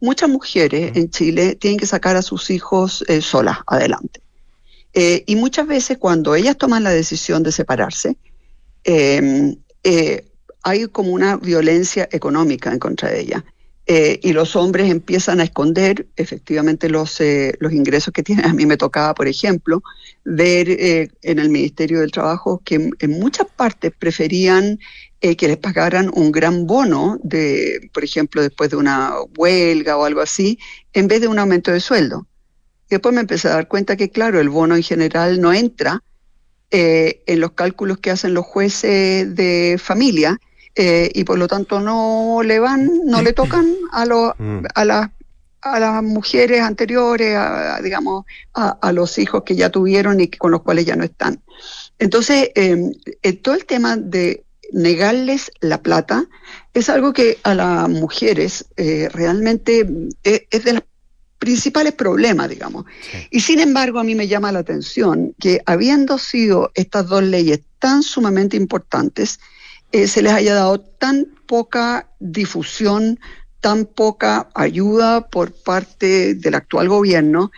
muchas mujeres en Chile tienen que sacar a sus hijos eh, solas adelante. Eh, y muchas veces cuando ellas toman la decisión de separarse, eh, eh, hay como una violencia económica en contra de ellas. Eh, y los hombres empiezan a esconder efectivamente los, eh, los ingresos que tienen. A mí me tocaba, por ejemplo, ver eh, en el Ministerio del Trabajo que en, en muchas partes preferían eh, que les pagaran un gran bono de, por ejemplo, después de una huelga o algo así, en vez de un aumento de sueldo. Y después me empecé a dar cuenta que, claro, el bono en general no entra eh, en los cálculos que hacen los jueces de familia eh, y por lo tanto no le van, no le tocan a, los Mm. a las a las mujeres anteriores, a, a, digamos, a, a los hijos que ya tuvieron y que- con los cuales ya no están. Entonces, eh, eh, todo el tema de negarles la plata es algo que a las mujeres eh, realmente eh, es de los principales problemas, digamos. Y sin embargo, a mí me llama la atención que habiendo sido estas dos leyes tan sumamente importantes, eh, se les haya dado tan poca difusión, tan poca ayuda por parte del actual gobierno.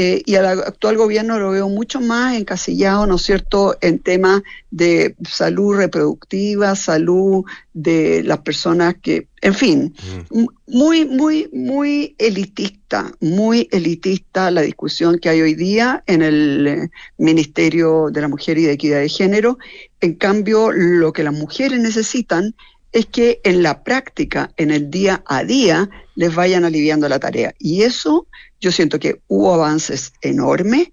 eh, y al actual gobierno lo veo mucho más encasillado, ¿no es cierto?, en temas de salud reproductiva, salud de las personas que, en fin, m- muy, muy, muy elitista, muy elitista la discusión que hay hoy día en el eh, Ministerio de la Mujer y de Equidad de Género. En cambio, lo que las mujeres necesitan es que en la práctica, en el día a día, les vayan aliviando la tarea. Y eso yo siento que hubo avances enormes,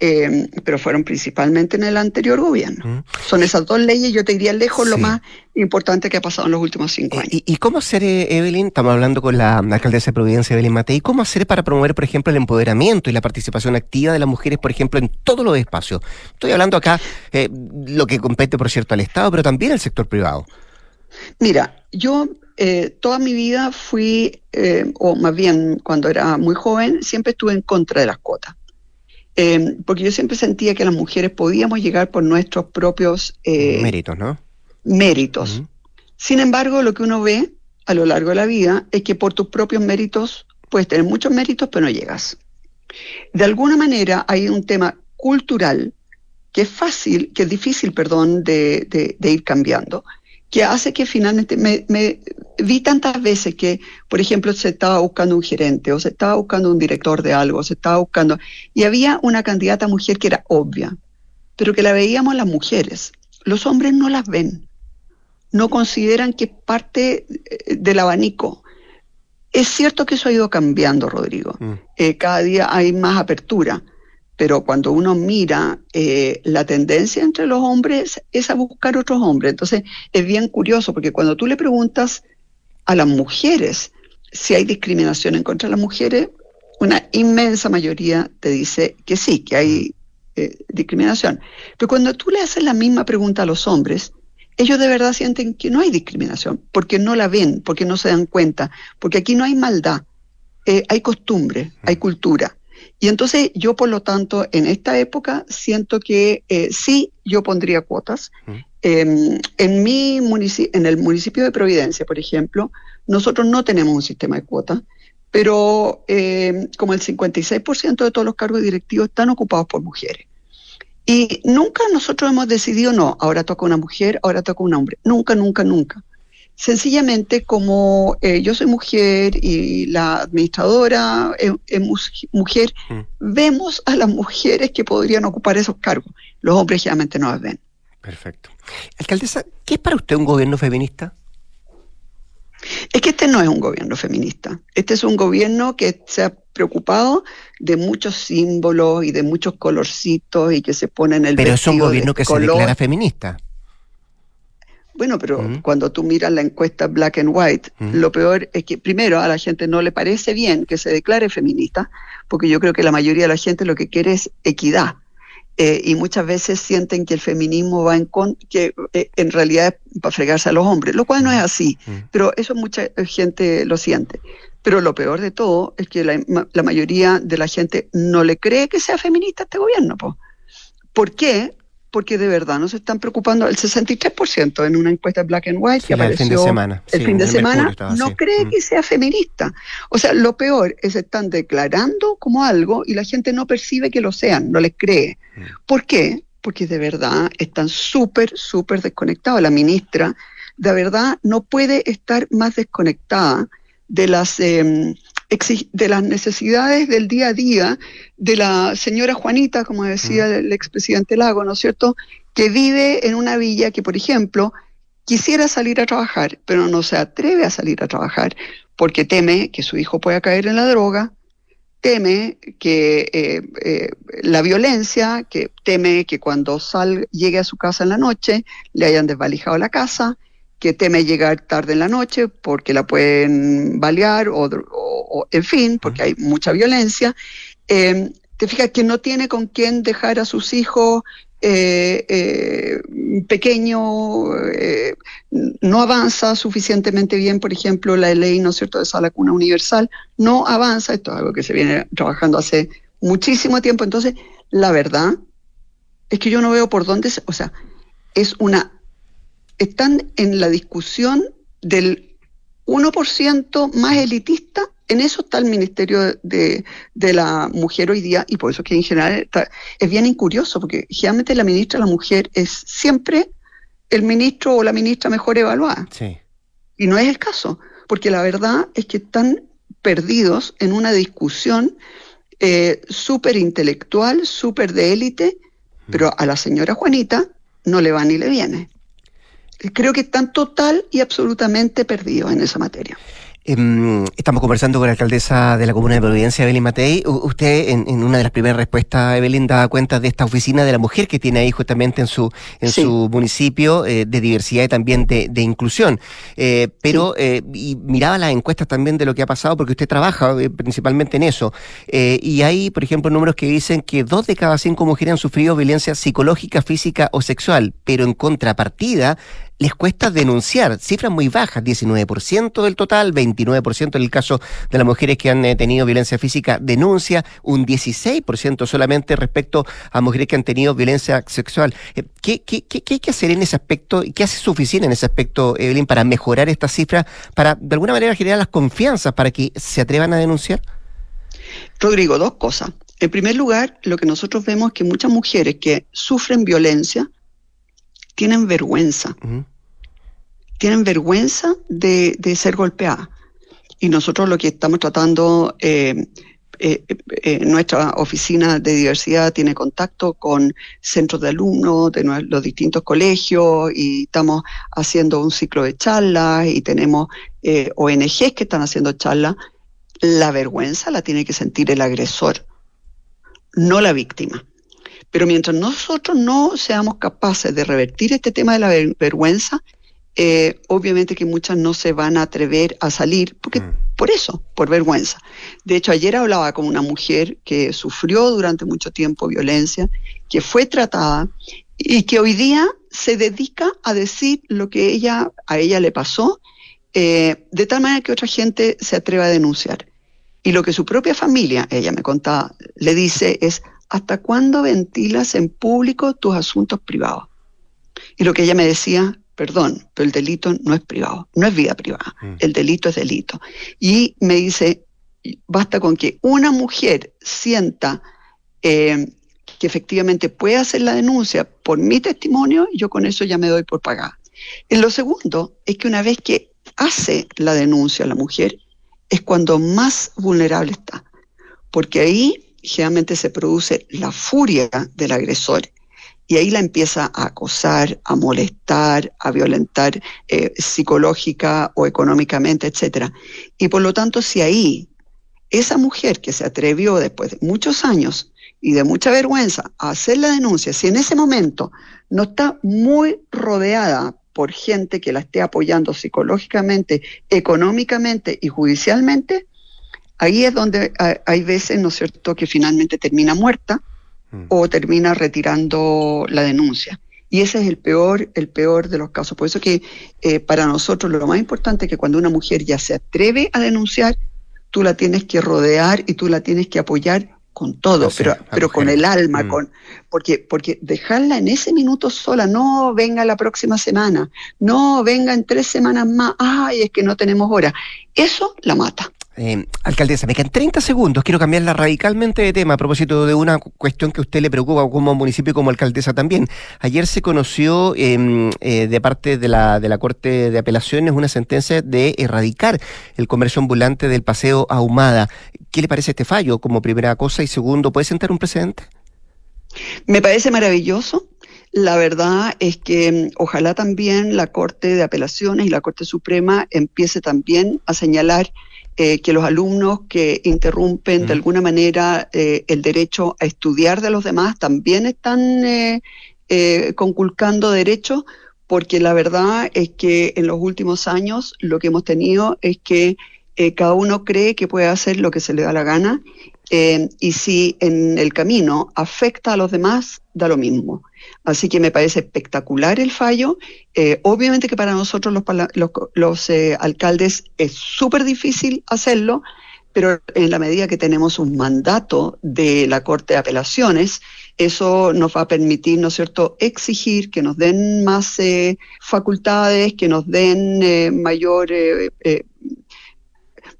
eh, pero fueron principalmente en el anterior gobierno. Son esas dos leyes, yo te diría lejos lo más importante que ha pasado en los últimos cinco años. ¿Y, y cómo hacer, eh, Evelyn? Estamos hablando con la alcaldesa de Providencia, Evelyn Matei. ¿Cómo hacer para promover, por ejemplo, el empoderamiento y la participación activa de las mujeres, por ejemplo, en todos los espacios? Estoy hablando acá, eh, lo que compete, por cierto, al Estado, pero también al sector privado. Mira, yo eh, toda mi vida fui, eh, o más bien cuando era muy joven, siempre estuve en contra de las cuotas. Eh, porque yo siempre sentía que las mujeres podíamos llegar por nuestros propios eh, Méritos, ¿no? méritos. Sin embargo, lo que uno ve a lo largo de la vida es que por tus propios méritos puedes tener muchos méritos, pero no llegas. De alguna manera hay un tema cultural que es fácil, que es difícil, perdón, de, de- de ir cambiando, que hace que finalmente me, me vi tantas veces que, por ejemplo, se estaba buscando un gerente o se estaba buscando un director de algo, se estaba buscando, y había una candidata mujer que era obvia, pero que la veíamos las mujeres. Los hombres no las ven, no consideran que es parte eh, del abanico. Es cierto que eso ha ido cambiando, Rodrigo. Eh, cada día hay más apertura, pero cuando uno mira eh, la tendencia entre los hombres es a buscar otros hombres. Entonces es bien curioso porque cuando tú le preguntas a las mujeres si hay discriminación en contra de las mujeres, una inmensa mayoría te dice que sí, que hay eh, discriminación. Pero cuando tú le haces la misma pregunta a los hombres, ellos de verdad sienten que no hay discriminación, porque no la ven, porque no se dan cuenta, porque aquí no hay maldad, eh, hay costumbre, hay cultura. Y entonces yo, por lo tanto, en esta época siento que eh, sí, yo pondría cuotas. Eh, en, mi en el municipio de Providencia, por ejemplo, nosotros no tenemos un sistema de cuotas, pero eh, como el 56% de todos los cargos directivos están ocupados por mujeres. Y nunca nosotros hemos decidido, no, ahora toca una mujer, ahora toca un hombre. Nunca, nunca, nunca. Sencillamente como eh, yo soy mujer y la administradora es, es mus- mujer, vemos a las mujeres que podrían ocupar esos cargos. Los hombres generalmente no las ven. Perfecto. Alcaldesa, ¿qué es para usted un gobierno feminista? Es que este no es un gobierno feminista. Este es un gobierno que se ha preocupado de muchos símbolos y de muchos colorcitos y que se ponen el Pero es un gobierno que se declara feminista. Bueno, pero cuando tú miras la encuesta black and white, lo peor es que primero a la gente no le parece bien que se declare feminista, porque yo creo que la mayoría de la gente lo que quiere es equidad. Eh, y muchas veces sienten que el feminismo va en con que eh, en realidad es para fregarse a los hombres, lo cual no es así, pero eso mucha gente lo siente. Pero lo peor de todo es que la mayoría de la gente no le cree que sea feminista este gobierno. po. ¿Por qué? Porque de verdad no se están preocupando. El 63% en una encuesta black and white Sí, que apareció fin de semana. el Sí, fin de semana estaba no cree Mm. que sea feminista. O sea, lo peor es están declarando como algo y la gente no percibe que lo sean, no les cree. Mm. ¿Por qué? Porque de verdad están súper, súper desconectados. La ministra, de verdad, no puede estar más desconectada de las, eh, de las necesidades del día a día de la señora Juanita, como decía el expresidente Lago, ¿no es cierto?, que vive en una villa que, por ejemplo, quisiera salir a trabajar, pero no se atreve a salir a trabajar porque teme que su hijo pueda caer en la droga, teme que eh, eh, la violencia, que teme que cuando sal, llegue a su casa en la noche le hayan desvalijado la casa, que teme llegar tarde en la noche porque la pueden balear o, o- o- en fin, porque hay mucha violencia. Eh, te fijas que no tiene con quién dejar a sus hijos eh, eh, pequeño, eh, no avanza suficientemente bien, por ejemplo, la ley, ¿no es cierto?, de esa lacuna universal, no avanza, esto es algo que se viene trabajando hace muchísimo tiempo, entonces, la verdad es que yo no veo por dónde, se- o sea, es una, están en la discusión del 1% más elitista, en eso está el Ministerio de, de la Mujer hoy día, y por eso es que en general está- es bien incurioso, porque generalmente la ministra de la Mujer es siempre el ministro o la ministra mejor evaluada. Sí. Y no es el caso, porque la verdad es que están perdidos en una discusión eh, súper intelectual, súper de élite, pero a la señora Juanita no le va ni le viene. Creo que están total y absolutamente perdidos en esa materia. Em, estamos conversando con la alcaldesa de la Comuna de Providencia, Evelyn Matei. Usted, en, en una de las primeras respuestas, Evelyn, daba cuenta de esta oficina de la mujer que tiene ahí justamente en su, en Sí. su municipio, eh, de diversidad y también de, de inclusión. Eh, pero, eh, y miraba las encuestas también de lo que ha pasado, porque usted trabaja eh, principalmente en eso. Eh, y hay, por ejemplo, números que dicen que dos de cada cinco mujeres han sufrido violencia psicológica, física o sexual, pero en contrapartida, les cuesta denunciar, cifras muy bajas, 19% del total, 29% en el caso de las mujeres que han eh, tenido violencia física denuncia, un 16% solamente respecto a mujeres que han tenido violencia sexual. Eh, ¿Qué, qué, qué, qué hay que hacer en ese aspecto qué hace su oficina en ese aspecto, Evelyn, para mejorar estas cifras, para de alguna manera generar las confianzas para que se atrevan a denunciar? Rodrigo, dos cosas. En primer lugar, lo que nosotros vemos es que muchas mujeres que sufren violencia tienen vergüenza. Tienen vergüenza de, ser golpeadas. Y nosotros lo que estamos tratando, eh, eh, eh, nuestra oficina de diversidad tiene contacto con centros de alumnos de los distintos colegios y estamos haciendo un ciclo de charlas y tenemos eh, ONGs que están haciendo charlas. La vergüenza la tiene que sentir el agresor, no la víctima. Pero mientras nosotros no seamos capaces de revertir este tema de la ver- vergüenza, eh, obviamente que muchas no se van a atrever a salir, porque por eso, por vergüenza. De hecho, ayer hablaba con una mujer que sufrió durante mucho tiempo violencia, que fue tratada y que hoy día se dedica a decir lo que ella, a ella le pasó, eh, de tal manera que otra gente se atreva a denunciar. Y lo que su propia familia, ella me contaba, le dice es, ¿hasta cuándo ventilas en público tus asuntos privados? Y lo que ella me decía, perdón, pero el delito no es privado, no es vida privada, el delito es delito. Y me dice, basta con que una mujer sienta eh, que efectivamente puede hacer la denuncia por mi testimonio, yo con eso ya me doy por pagada. En lo segundo es que una vez que hace la denuncia la mujer, es cuando más vulnerable está, porque ahí generalmente se produce la furia del agresor y ahí la empieza a acosar, a molestar, a violentar eh, psicológica o económicamente, etcétera. Y por lo tanto, si ahí esa mujer que se atrevió después de muchos años y de mucha vergüenza a hacer la denuncia, si en ese momento no está muy rodeada por gente que la esté apoyando psicológicamente, económicamente y judicialmente, ahí es donde hay, hay veces, ¿no es cierto?, que finalmente termina muerta o termina retirando la denuncia. Y ese es el peor, el peor de los casos. Por eso que eh, para nosotros lo más importante es que cuando una mujer ya se atreve a denunciar, tú la tienes que rodear y tú la tienes que apoyar con todo, pero, pero con el alma, Mm. con porque, porque dejarla en ese minuto sola, no venga la próxima semana, no venga en tres semanas más, ay, es que no tenemos hora, eso la mata. Eh, alcaldesa, me quedan 30 segundos. Quiero cambiarla radicalmente de tema a propósito de una cu- cuestión que a usted le preocupa como municipio y como alcaldesa también. Ayer se conoció eh, eh, de parte de la, de la Corte de Apelaciones una sentencia de erradicar el comercio ambulante del Paseo Ahumada. ¿Qué le parece este fallo como primera cosa? Y segundo, ¿puede sentar un precedente? Me parece maravilloso. La verdad es que mm, ojalá también la Corte de Apelaciones y la Corte Suprema empiece también a señalar eh, que los alumnos que interrumpen de alguna manera eh, el derecho a estudiar de los demás también están eh, conculcando derechos, porque la verdad es que en los últimos años lo que hemos tenido es que cada uno cree que puede hacer lo que se le da la gana y si en el camino afecta a los demás, da lo mismo. Así que me parece espectacular el fallo. Eh, obviamente que para nosotros los, los, eh, alcaldes es súper difícil hacerlo, pero en la medida que tenemos un mandato de la Corte de Apelaciones, eso nos va a permitir, ¿no es cierto?, exigir que nos den más eh, facultades, que nos den mayor...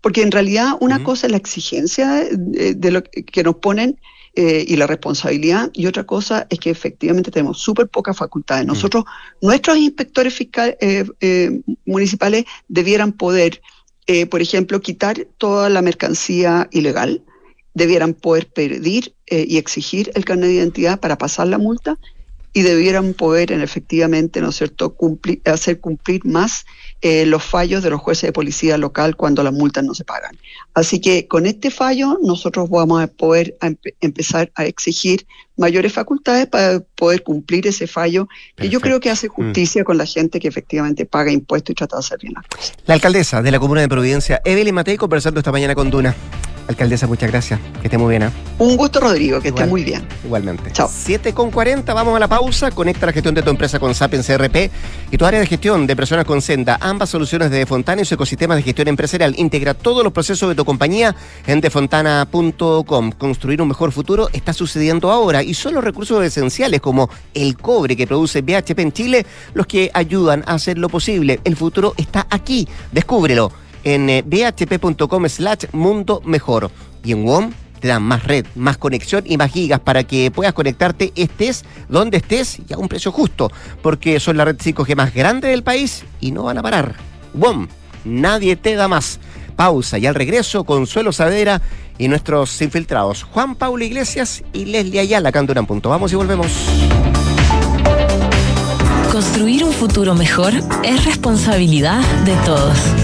porque en realidad una cosa es la exigencia de lo que nos ponen eh, y la responsabilidad, y otra cosa es que efectivamente tenemos súper pocas facultades. Nosotros, nuestros inspectores fiscales eh, eh, municipales debieran poder, por ejemplo, quitar toda la mercancía ilegal, debieran poder pedir y exigir el carnet de identidad para pasar la multa y debieran poder en, efectivamente, ¿no es cierto?, cumplir, hacer cumplir más eh, los fallos de los jueces de policía local cuando las multas no se pagan. Así que con este fallo nosotros vamos a poder empezar a exigir mayores facultades para poder cumplir ese fallo que yo creo que hace mm. justicia con la gente que efectivamente paga impuestos y trata de hacer bien las cosas. La alcaldesa de la Comuna de Providencia, Evelyn Matei, conversando esta mañana con Duna. Alcaldesa, muchas gracias. Que esté muy bien. ¿eh? Un gusto, Rodrigo. Que esté muy bien. Igualmente. Chao. 7 con 40, vamos a la pausa. Conecta la gestión de tu empresa con Sapiens CRP y tu área de gestión de personas con Senda. Ambas soluciones de Defontana y su ecosistema de gestión empresarial. Integra todos los procesos de tu compañía en defontana.com. Construir un mejor futuro está sucediendo ahora y son los recursos esenciales como el cobre que produce BHP en Chile los que ayudan a hacerlo posible. El futuro está aquí. Descúbrelo en eh, bhp.com slash mundo mejor. Y en WOM te dan más red, más conexión y más gigas para que puedas conectarte estés donde estés y a un precio justo, porque son la red 5G más grande del país y no van a parar. WOM, nadie te da más. Pausa y al regreso, Consuelo Saavedra y nuestros infiltrados, Juan Pablo Iglesias y Leslie Ayala, Canduran Punto. Vamos y volvemos. Construir un futuro mejor es responsabilidad de todos.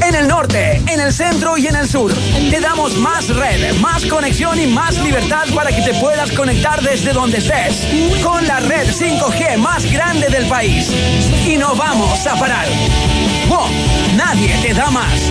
En el norte, en el centro y en el sur. Te damos más red, más conexión y más libertad para que te puedas conectar desde donde estés. Con la red 5G más grande del país. Y no vamos a parar. Nadie te da más.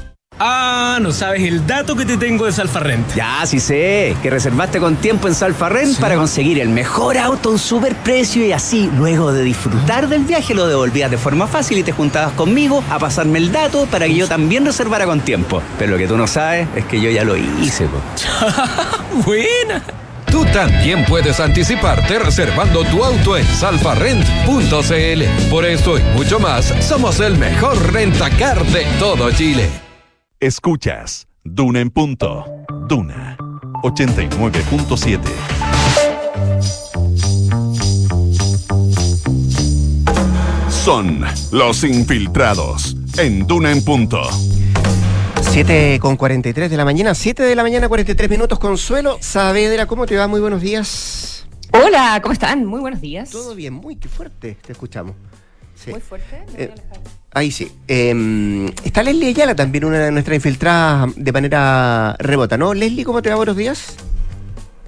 Ah, no sabes el dato que te tengo de Salfarrent. Ya, sí sé, que reservaste con tiempo en Salfarrent para conseguir el mejor auto a un super precio y así, luego de disfrutar del viaje, lo devolvías de forma fácil y te juntabas conmigo a pasarme el dato para que yo también reservara con tiempo. Pero lo que tú no sabes es que yo ya lo hice, Buena. Tú también puedes anticiparte reservando tu auto en salfarrent.cl. Por esto y mucho más, somos el mejor rentacar de todo Chile. Escuchas Duna en punto. Duna 89.7. son los infiltrados en Duna en Punto. 7 con 43 de la mañana, 7 de la mañana, 43 minutos. Consuelo Saavedra, ¿cómo te va? Muy buenos días. Hola, ¿cómo están? Muy buenos días. Todo bien, muy fuerte, te escuchamos. Sí. Muy fuerte. Eh, ahí sí. Eh, está Leslie Ayala también, una de nuestras infiltradas de manera remota, ¿no? Leslie, ¿cómo te va? Buenos días.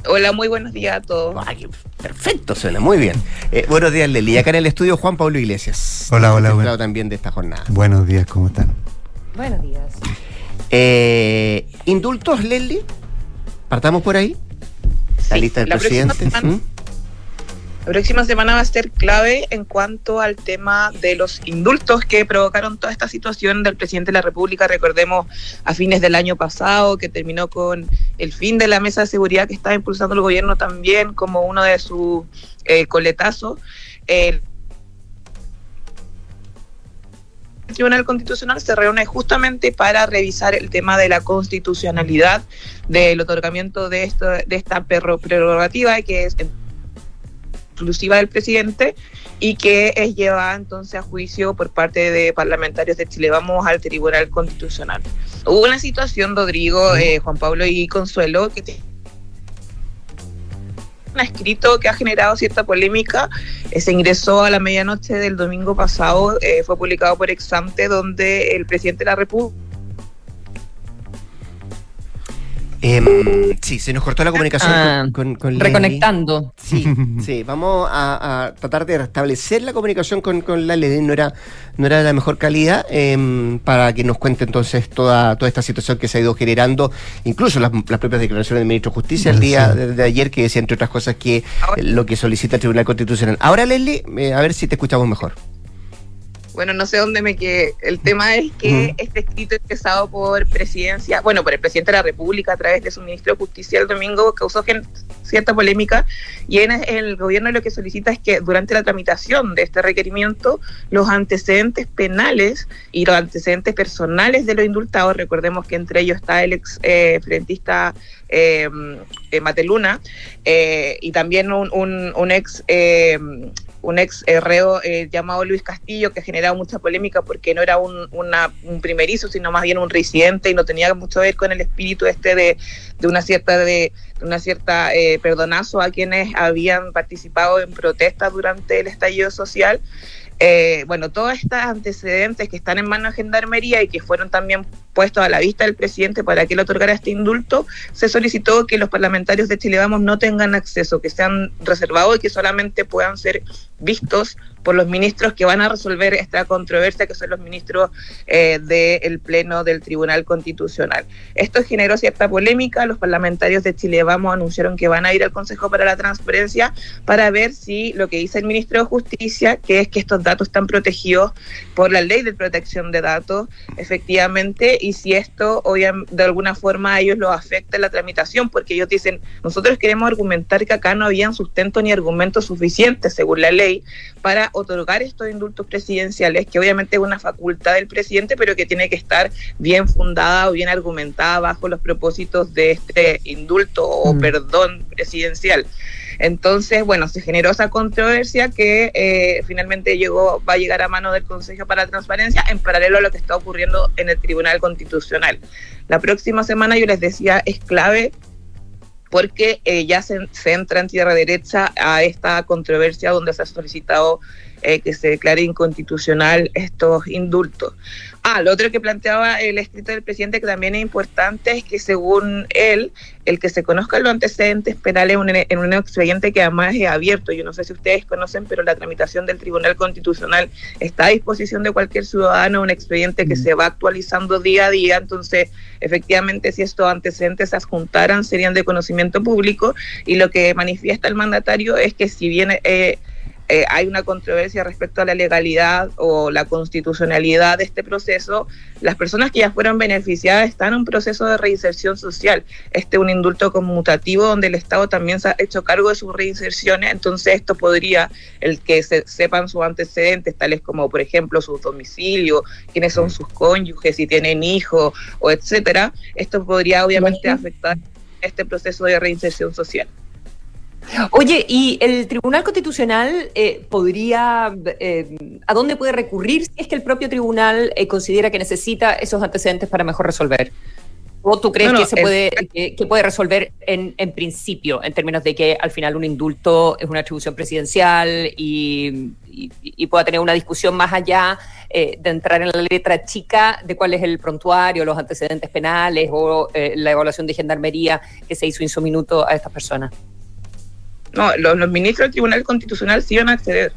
Hola, muy buenos días a todos. Ay, perfecto, suena muy bien. Eh, buenos días, Leslie. Acá en el estudio, Juan Pablo Iglesias. Hola, hola, bueno. también de esta jornada. Buenos días, ¿cómo están? Buenos días. Eh, indultos, Leslie. Partamos por ahí. La lista del la próxima presidente. semana- ¿Mm? La próxima semana va a ser clave en cuanto al tema de los indultos que provocaron toda esta situación del presidente de la República. Recordemos a fines del año pasado que terminó con el fin de la mesa de seguridad que estaba impulsando el gobierno también como uno de sus eh, coletazos. El Tribunal Constitucional se reúne justamente para revisar el tema de la constitucionalidad del otorgamiento de, esto, de esta prerrogativa que es exclusiva del presidente y que es llevada entonces a juicio por parte de parlamentarios de Chile. Vamos al Tribunal Constitucional. Hubo una situación, Rodrigo, eh, Juan Pablo y Consuelo, que te- escrito que ha generado cierta polémica. Eh, se ingresó a la medianoche del domingo pasado, eh, fue publicado por Exante, donde el presidente de la República Em, sí, se nos cortó la comunicación Ah, con, con, con Leslie. reconectando. Sí, sí, vamos a, a tratar de restablecer la comunicación con, con la Leslie. No era, no era de la mejor calidad em, para que nos cuente entonces toda, toda esta situación que se ha ido generando, incluso las, las propias declaraciones del ministro de Justicia el día de, de ayer, que decía entre otras cosas que eh, lo que solicita el Tribunal Constitucional. Ahora, Leslie, eh, a ver si te escuchamos mejor. Bueno, no sé dónde me quedé. El tema es que este escrito empezado por presidencia, bueno, por el presidente de la República a través de su ministro de Justicia el domingo causó cierta polémica y en el gobierno lo que solicita es que durante la tramitación de este requerimiento los antecedentes penales y los antecedentes personales de los indultados, recordemos que entre ellos está el ex eh, frentista eh, eh, Mateluna eh, y también un, un- un ex eh, un ex reo eh, llamado Luis Castillo que ha generado mucha polémica porque no era un, una- un primerizo, sino más bien un residente y no tenía mucho que ver con el espíritu este de, de una cierta de, una cierta eh, perdonazo a quienes habían participado en protestas durante el estallido social. Eh, bueno, todos estos antecedentes que están en manos de Gendarmería y que fueron también puestos a la vista del presidente para que él otorgara este indulto, se solicitó que los parlamentarios de Chile Vamos no tengan acceso, que sean reservados y que solamente puedan ser vistos por los ministros que van a resolver esta controversia, que son los ministros eh, del Pleno del Tribunal Constitucional. Esto generó cierta polémica. Los parlamentarios de Chile Vamos anunciaron que van a ir al Consejo para la Transparencia para ver si lo que dice el ministro de Justicia, que es que estos datos están protegidos por la ley de protección de datos, efectivamente, y si esto de alguna forma a ellos los afecta en la tramitación, porque ellos dicen, nosotros queremos argumentar que acá no habían sustento ni argumentos suficientes, según la ley, para otorgar estos indultos presidenciales, que obviamente es una facultad del presidente, pero que tiene que estar bien fundada o bien argumentada bajo los propósitos de este indulto o Mm. perdón presidencial. Entonces, bueno, se generó esa controversia que eh, finalmente llegó, va a llegar a mano del Consejo para la Transparencia en paralelo a lo que está ocurriendo en el Tribunal Constitucional. La próxima semana, yo les decía, es clave porque eh, ya se, se entra en tierra derecha a esta controversia donde se ha solicitado eh, que se declare inconstitucional estos indultos. Ah, lo otro que planteaba el escrito del presidente que también es importante es que según él, el que se conozcan los antecedentes penales en un, en un expediente que además es abierto, yo no sé si ustedes conocen, pero la tramitación del Tribunal Constitucional está a disposición de cualquier ciudadano, un expediente que se va actualizando día a día, entonces efectivamente si estos antecedentes se adjuntaran serían de conocimiento público y lo que manifiesta el mandatario es que si bien... Eh, eh, hay una controversia respecto a la legalidad o la constitucionalidad de este proceso, las personas que ya fueron beneficiadas están en un proceso de reinserción social. Este es un indulto conmutativo donde el Estado también se ha hecho cargo de sus reinserciones, entonces esto podría, el que se sepan sus antecedentes, tales como por ejemplo su domicilio, quiénes son sus cónyuges, si tienen hijos o etcétera, esto podría obviamente afectar este proceso de reinserción social. Oye, ¿y el Tribunal Constitucional eh, podría, eh, a dónde puede recurrir si es que el propio tribunal eh, considera que necesita esos antecedentes para mejor resolver? ¿O tú crees No, no, que se puede, que, que puede resolver en, en principio, en términos de que al final un indulto es una atribución presidencial y, y- y pueda tener una discusión más allá eh, de entrar en la letra chica de cuál es el prontuario, los antecedentes penales o eh, la evaluación de gendarmería que se hizo en su minuto a estas personas? No, los, los ministros del Tribunal Constitucional sí van a acceder.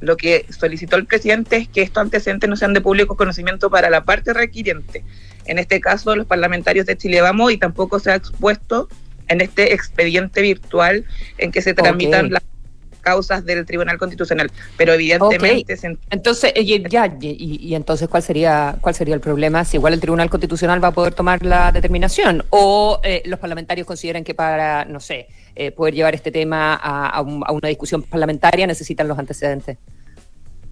Lo que solicitó el presidente es que estos antecedentes no sean de público conocimiento para la parte requiriente. En este caso, los parlamentarios de Chile Vamos y tampoco se ha expuesto en este expediente virtual en que se tramitan Ok. las causas del Tribunal Constitucional. Pero evidentemente se Entonces, y, ya, y, y entonces, ¿cuál sería, ¿cuál sería el problema? Si igual el Tribunal Constitucional va a poder tomar la determinación o eh, los parlamentarios consideran que para, no sé, eh, poder llevar este tema a, a un- a una discusión parlamentaria necesitan los antecedentes.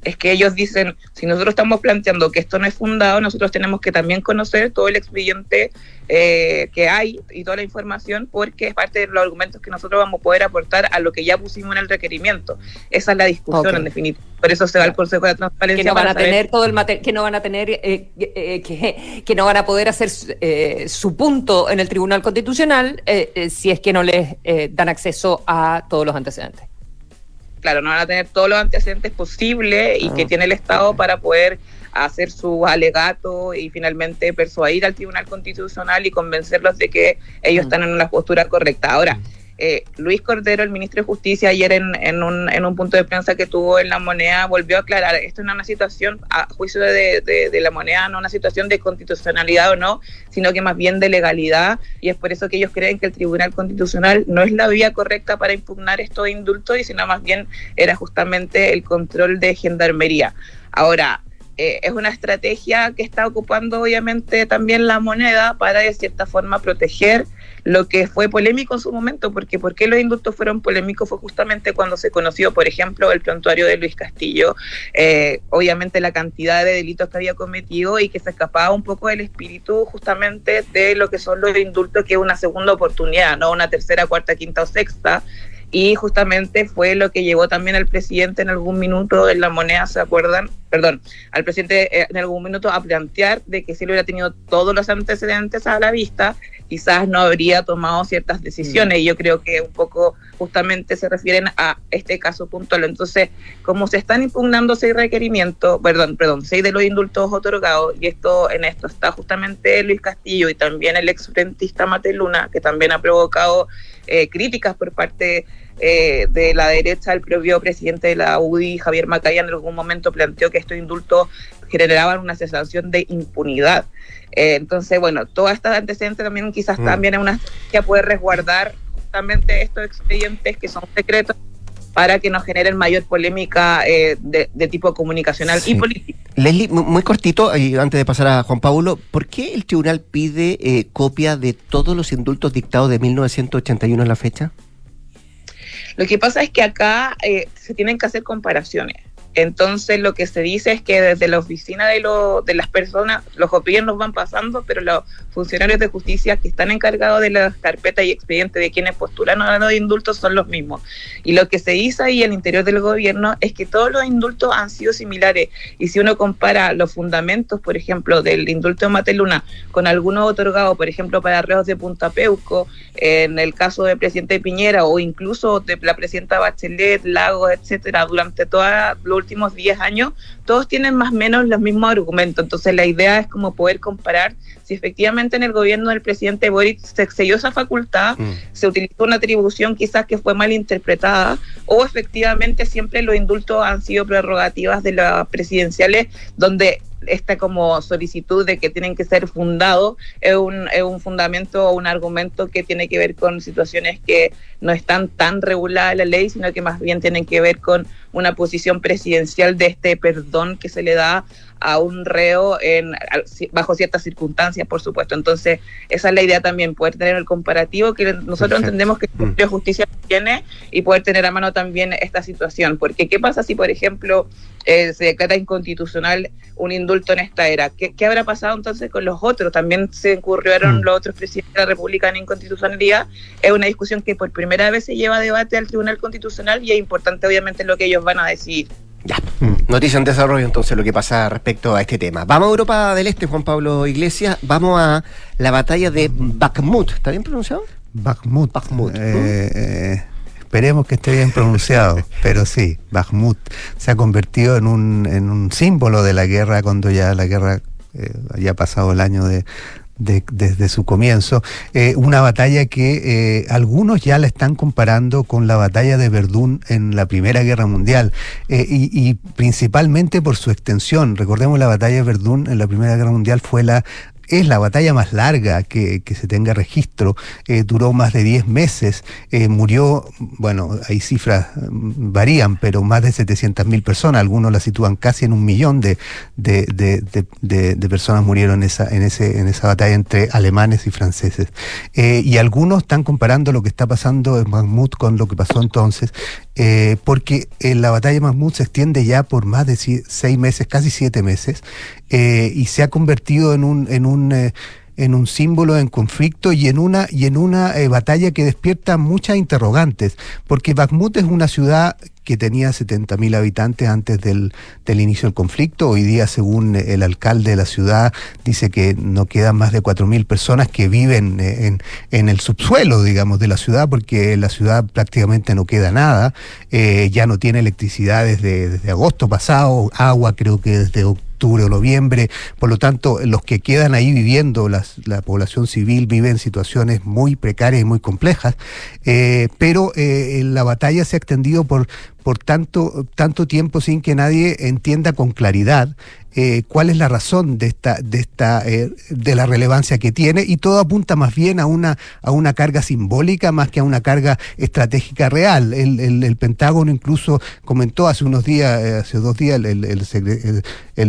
Es que ellos dicen, si nosotros estamos planteando que esto no es fundado, nosotros tenemos que también conocer todo el expediente eh, que hay y toda la información, porque es parte de los argumentos que nosotros vamos a poder aportar a lo que ya pusimos en el requerimiento. Esa es la discusión, en definitiva. Por eso se va al Consejo de Transparencia. Que no van a tener todo el que no van a tener, eh, eh, que, que no van a poder hacer eh, su punto en el Tribunal Constitucional eh, eh, si es que no les eh, dan acceso a todos los antecedentes. Claro, no van a tener todos los antecedentes posibles y Ah, que tiene el Estado para poder hacer su alegato y finalmente persuadir al Tribunal Constitucional y convencerlos de que ellos están en la postura correcta. Ahora, eh, Luis Cordero, el ministro de Justicia, ayer en, en un, en un punto de prensa que tuvo en la moneda, volvió a aclarar, esto no es una situación, a juicio de, de- de la moneda, no una situación de constitucionalidad o no, sino que más bien de legalidad, y es por eso que ellos creen que el Tribunal Constitucional no es la vía correcta para impugnar estos indultos, y sino más bien era justamente el control de gendarmería. Ahora, eh, es una estrategia que está ocupando obviamente también la moneda para de cierta forma proteger lo que fue polémico en su momento, porque ¿por qué los indultos fueron polémicos? Fue justamente cuando se conoció, por ejemplo, el prontuario de Luis Castillo, eh, obviamente la cantidad de delitos que había cometido y que se escapaba un poco del espíritu justamente de lo que son los indultos, que es una segunda oportunidad, no una tercera, cuarta, quinta o sexta, y justamente fue lo que llevó también al presidente en algún minuto en la moneda, ¿se acuerdan? Perdón, al presidente eh, en algún minuto a plantear de que si él hubiera tenido todos los antecedentes a la vista, quizás no habría tomado ciertas decisiones. Y yo creo que un poco justamente se refieren a este caso puntual. Entonces, como se están impugnando seis requerimientos, perdón, perdón, seis de los indultos otorgados, y esto en esto está justamente Luis Castillo y también el exfrentista Mateluna, que también ha provocado eh, críticas por parte eh, de la derecha, el propio presidente de la UDI, Javier Macaya, en algún momento planteó que estos indultos generaban una sensación de impunidad. Eh, entonces, bueno, todas estas antecedentes también quizás Mm. también es una que puede resguardar justamente estos expedientes que son secretos para que no generen mayor polémica eh, de, de tipo comunicacional y político. Leslie, mu- muy cortito, y antes de pasar a Juan Pablo, ¿por qué el tribunal pide eh, copia de todos los indultos dictados de 1981 en la fecha? Lo que pasa es que acá eh, se tienen que hacer comparaciones. Entonces lo que se dice es que desde la oficina de, lo- de las personas, los gobiernos van pasando, pero los funcionarios de justicia que están encargados de las carpetas y expedientes de quienes postulan a los indultos son los mismos. Y lo que se dice ahí al interior del gobierno es que todos los indultos han sido similares. Y si uno compara los fundamentos, por ejemplo, del indulto de Mateluna con algunos otorgados, por ejemplo, para reos de Punta Peuco, en el caso del presidente Piñera o incluso de la presidenta Bachelet, Lagos, etcétera, durante los últimos 10 años, todos tienen más o menos los mismos argumentos. Entonces, la idea es como poder comparar si efectivamente en el gobierno del presidente Boric se excedió esa facultad, se utilizó una atribución quizás que fue mal interpretada, o efectivamente siempre los indultos han sido prerrogativas de las presidenciales, donde esta como solicitud de que tienen que ser fundados es un, es un fundamento o un argumento que tiene que ver con situaciones que no están tan reguladas la ley, sino que más bien tienen que ver con una posición presidencial de este perdón que se le da a un reo en, bajo ciertas circunstancias, por supuesto. Entonces, esa es la idea también, poder tener el comparativo que nosotros entendemos que la justicia tiene y poder tener a mano también esta situación. Porque, ¿qué pasa si, por ejemplo, eh, se declara inconstitucional un indulto en esta era? ¿Qué, habrá pasado entonces con los otros? También se incurrieron mm. los otros presidentes de la República en inconstitucionalidad. Es una discusión que por primera vez se lleva a debate al Tribunal Constitucional y es importante, obviamente, lo que ellos van a decidir. Ya. Noticia en desarrollo entonces lo que pasa respecto a este tema. Vamos a Europa del Este, Juan Pablo Iglesias. Vamos a la batalla de Bakhmut. ¿Está bien pronunciado? Bakhmut. Bakhmut. Eh, eh, esperemos que esté bien pronunciado, pero sí, Bakhmut se ha convertido en un, en un símbolo de la guerra cuando ya la guerra eh, haya pasado el año de, desde su comienzo, eh, una batalla que eh, algunos ya la están comparando con la batalla de Verdún en la Primera Guerra Mundial, eh, y, principalmente por su extensión. Recordemos la batalla de Verdún en la Primera Guerra Mundial fue la es la batalla más larga que, se tenga registro, eh, duró más de 10 meses, eh, murió, bueno, hay cifras mm, varían, pero más de 700.000 personas, algunos la sitúan casi en un millón de, de, personas murieron en esa, en, ese, en esa batalla entre alemanes y franceses. Eh, y algunos están comparando lo que está pasando en Mahmoud con lo que pasó entonces, porque la batalla de Mahmoud se extiende ya por más de seis meses, casi siete meses, y se ha convertido en un, en un eh, en un símbolo en conflicto y en una y en una eh, batalla que despierta muchas interrogantes, porque Bakhmut es una ciudad que tenía 70.000 habitantes antes del, del, inicio del conflicto. Hoy día, según el alcalde de la ciudad, dice que no quedan más de 4.000 personas que viven eh, en, en, el subsuelo, digamos, de la ciudad, porque la ciudad prácticamente no queda nada. ya no tiene electricidad desde, desde agosto pasado, agua creo que desde octubre octubre o noviembre. Por lo tanto, los que quedan ahí viviendo, la población civil vive en situaciones muy precarias y muy complejas, eh, pero eh, la batalla se ha extendido por, por tanto, tanto tiempo sin que nadie entienda con claridad eh, cuál es la razón de esta, de esta, eh, de la relevancia que tiene, y todo apunta más bien a una, a una carga simbólica más que a una carga estratégica real. El, el, Pentágono incluso comentó hace unos días, eh, hace dos días, el, el,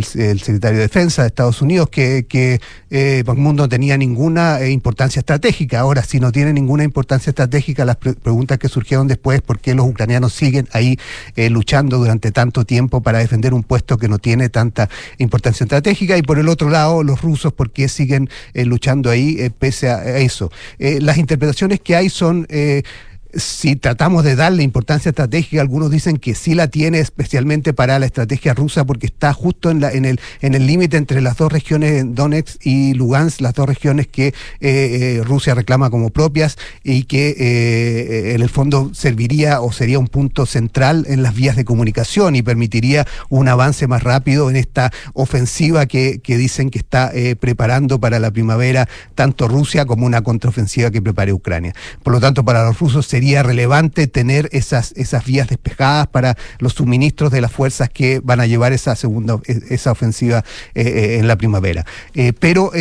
secretario de Defensa de Estados Unidos que, que eh, no tenía ninguna importancia estratégica. Ahora, si no tiene ninguna importancia estratégica, las preguntas que surgieron después, ¿por qué los ucranianos siguen ahí luchando durante tanto tiempo para defender un puesto que no tiene tanta importancia estratégica, y por el otro lado los rusos porque siguen eh, luchando ahí eh, pese a eso. Eh, las interpretaciones que hay son si tratamos de darle importancia estratégica, algunos dicen que sí la tiene, especialmente para la estrategia rusa, porque está justo en, la, en el en el límite entre las dos regiones, Donetsk y Lugansk, las dos regiones que eh, eh, Rusia reclama como propias y que eh, en el fondo serviría o sería un punto central en las vías de comunicación y permitiría un avance más rápido en esta ofensiva que, que dicen que está preparando para la primavera tanto Rusia como una contraofensiva que prepare Ucrania. Por lo tanto, para los rusos sería sería relevante tener esas, esas vías despejadas para los suministros de las fuerzas que van a llevar esa segunda, e, esa ofensiva eh, eh, en la primavera. Eh, pero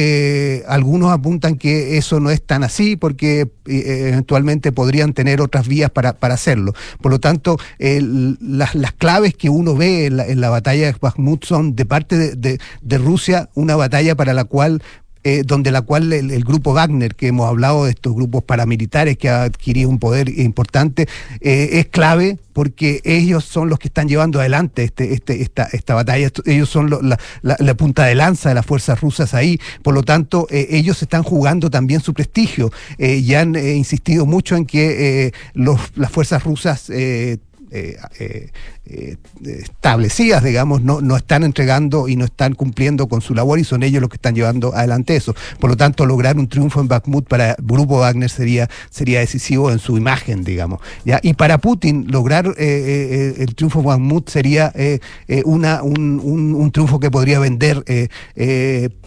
algunos apuntan que eso no es tan así porque eventualmente podrían tener otras vías para, para hacerlo. Por lo tanto, las, las, claves que uno ve en la, en la batalla de Bakhmut son de parte de, de, de Rusia una batalla para la cual eh, donde la cual el, grupo Wagner, que hemos hablado de estos grupos paramilitares que ha adquirido un poder importante, eh, es clave porque ellos son los que están llevando adelante este, este, esta, esta batalla. Ellos son la, punta de lanza de las fuerzas rusas ahí. Por lo tanto, eh, ellos están jugando también su prestigio. y han insistido mucho en que los, las fuerzas rusas eh, establecidas, digamos, no, no están entregando y no están cumpliendo con su labor y son ellos los que están llevando adelante eso. Por lo tanto, lograr un triunfo en Bakhmut para el Grupo Wagner sería, sería decisivo en su imagen, digamos. ¿ya? Y para Putin, lograr el triunfo en Bakhmut sería una, un, un, triunfo que podría vender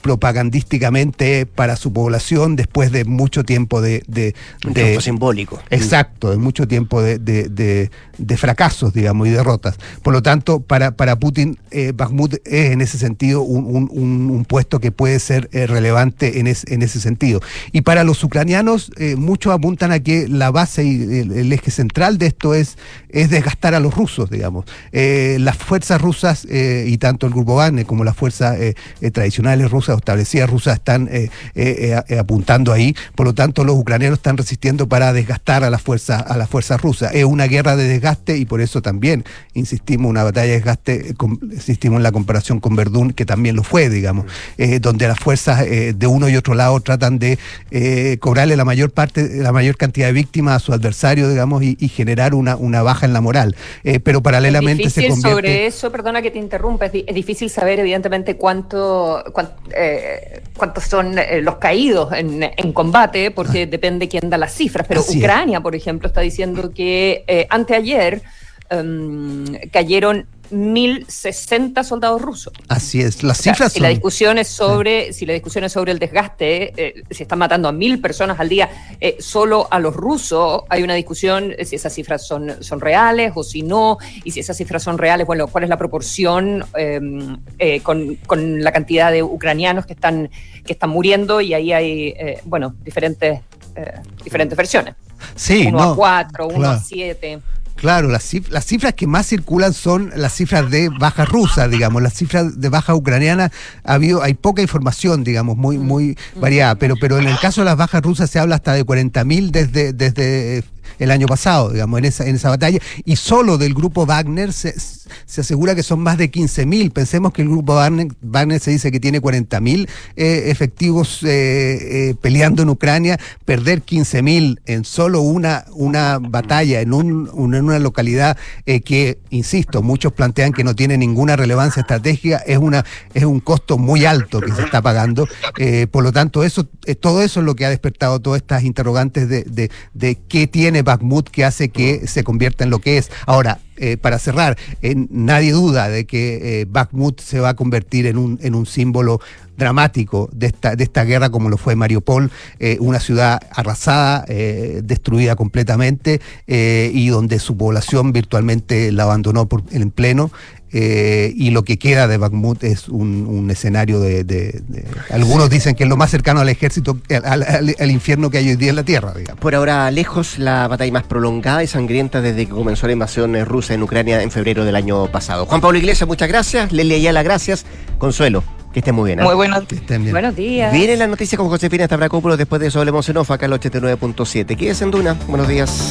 propagandísticamente para su población después de mucho tiempo de... de, un simbólico. Exacto, de mucho tiempo de, de, de, de fracaso fracasos, digamos, y derrotas. Por lo tanto, para, para Putin, eh, Bakhmut es en ese sentido un, un- un puesto que puede ser eh, relevante en, es- en ese sentido. Y para los ucranianos, eh, muchos apuntan a que la base y el, eje central de esto es, es desgastar a los rusos, digamos. Las fuerzas rusas, y tanto el grupo Wagner como las fuerzas tradicionales rusas establecidas rusas están apuntando ahí. Por lo tanto, los ucranianos están resistiendo para desgastar a las fuerzas, a las fuerzas rusas. Es una guerra de desgaste y por eso también insistimos, una batalla de desgaste, eh, com- insistimos en la comparación con Verdún, que también lo fue, digamos, eh, donde las fuerzas eh, de uno y otro lado tratan de eh, cobrarle la mayor parte, la mayor cantidad de víctimas a su adversario, digamos, y, y generar una, una baja en la moral. Eh, pero paralelamente es se convierte. sobre eso, perdona que te interrumpa, es, di- es difícil saber evidentemente cuánto, cuán- eh, cuántos son eh, los caídos en, en combate, porque depende quién da las cifras, pero Ah. Es. Ucrania, por ejemplo, está diciendo que eh, anteayer em, cayeron 1.060 soldados rusos. Así es, las O sea, cifras si la son- discusión es sobre, si la discusión es sobre el desgaste, eh, se están matando a mil personas al día, eh, solo a los rusos hay una discusión eh, si esas cifras son, son reales o si no, y si esas cifras son reales, bueno, cuál es la proporción eh, eh, con, con la cantidad de ucranianos que están, que están muriendo, y ahí hay, eh, bueno, diferentes, diferentes versiones. Sí, uno no, a cuatro, uno a claro. siete. Claro, las, las cifras que más circulan son las cifras de baja rusa, digamos, las cifras de baja ucraniana. Ha habido, hay poca información, digamos, muy, muy variada, pero, pero en el caso de las bajas rusas se habla hasta de 40.000 desde, desde el año pasado, digamos, en esa, en esa batalla, y solo del grupo Wagner se, se asegura que son más de 15.000. Pensemos que el grupo Wagner, se dice que tiene 40.000 eh, efectivos eh, eh, peleando en Ucrania, perder 15.000 en solo una, una batalla, en, un, en una localidad eh, que, insisto, muchos plantean que no tiene ninguna relevancia estratégica, es, una, es un costo muy alto que se está pagando. Por lo tanto, eso, todo eso es lo que ha despertado todas estas interrogantes de, de, de qué tiene Bakhmut que hace que se convierta en lo que es. Ahora, eh, para cerrar, eh, nadie duda de que eh, Bakhmut se va a convertir en un, en un símbolo dramático de esta, de esta guerra como lo fue Mariupol, una ciudad arrasada, destruida completamente y donde su población virtualmente la abandonó por, en pleno. Eh, y lo que queda de Bakhmut es un, un escenario de, de- de- Algunos dicen que es lo más cercano al ejército, al, al- al infierno que hay hoy día en la tierra, digamos. Por ahora, lejos la batalla más prolongada y sangrienta desde que comenzó la invasión eh, rusa en Ucrania en febrero del año pasado. Juan Pablo Iglesias, muchas gracias. Lele Ayala, gracias. Consuelo, que estén muy bien. ¿eh? Muy buenos, Que estén bien. buenos días. Viene la noticia con Josefina Stavrakopoulos después de eso hablemos en off acá al 89.7. Quédese en Duna. Buenos días.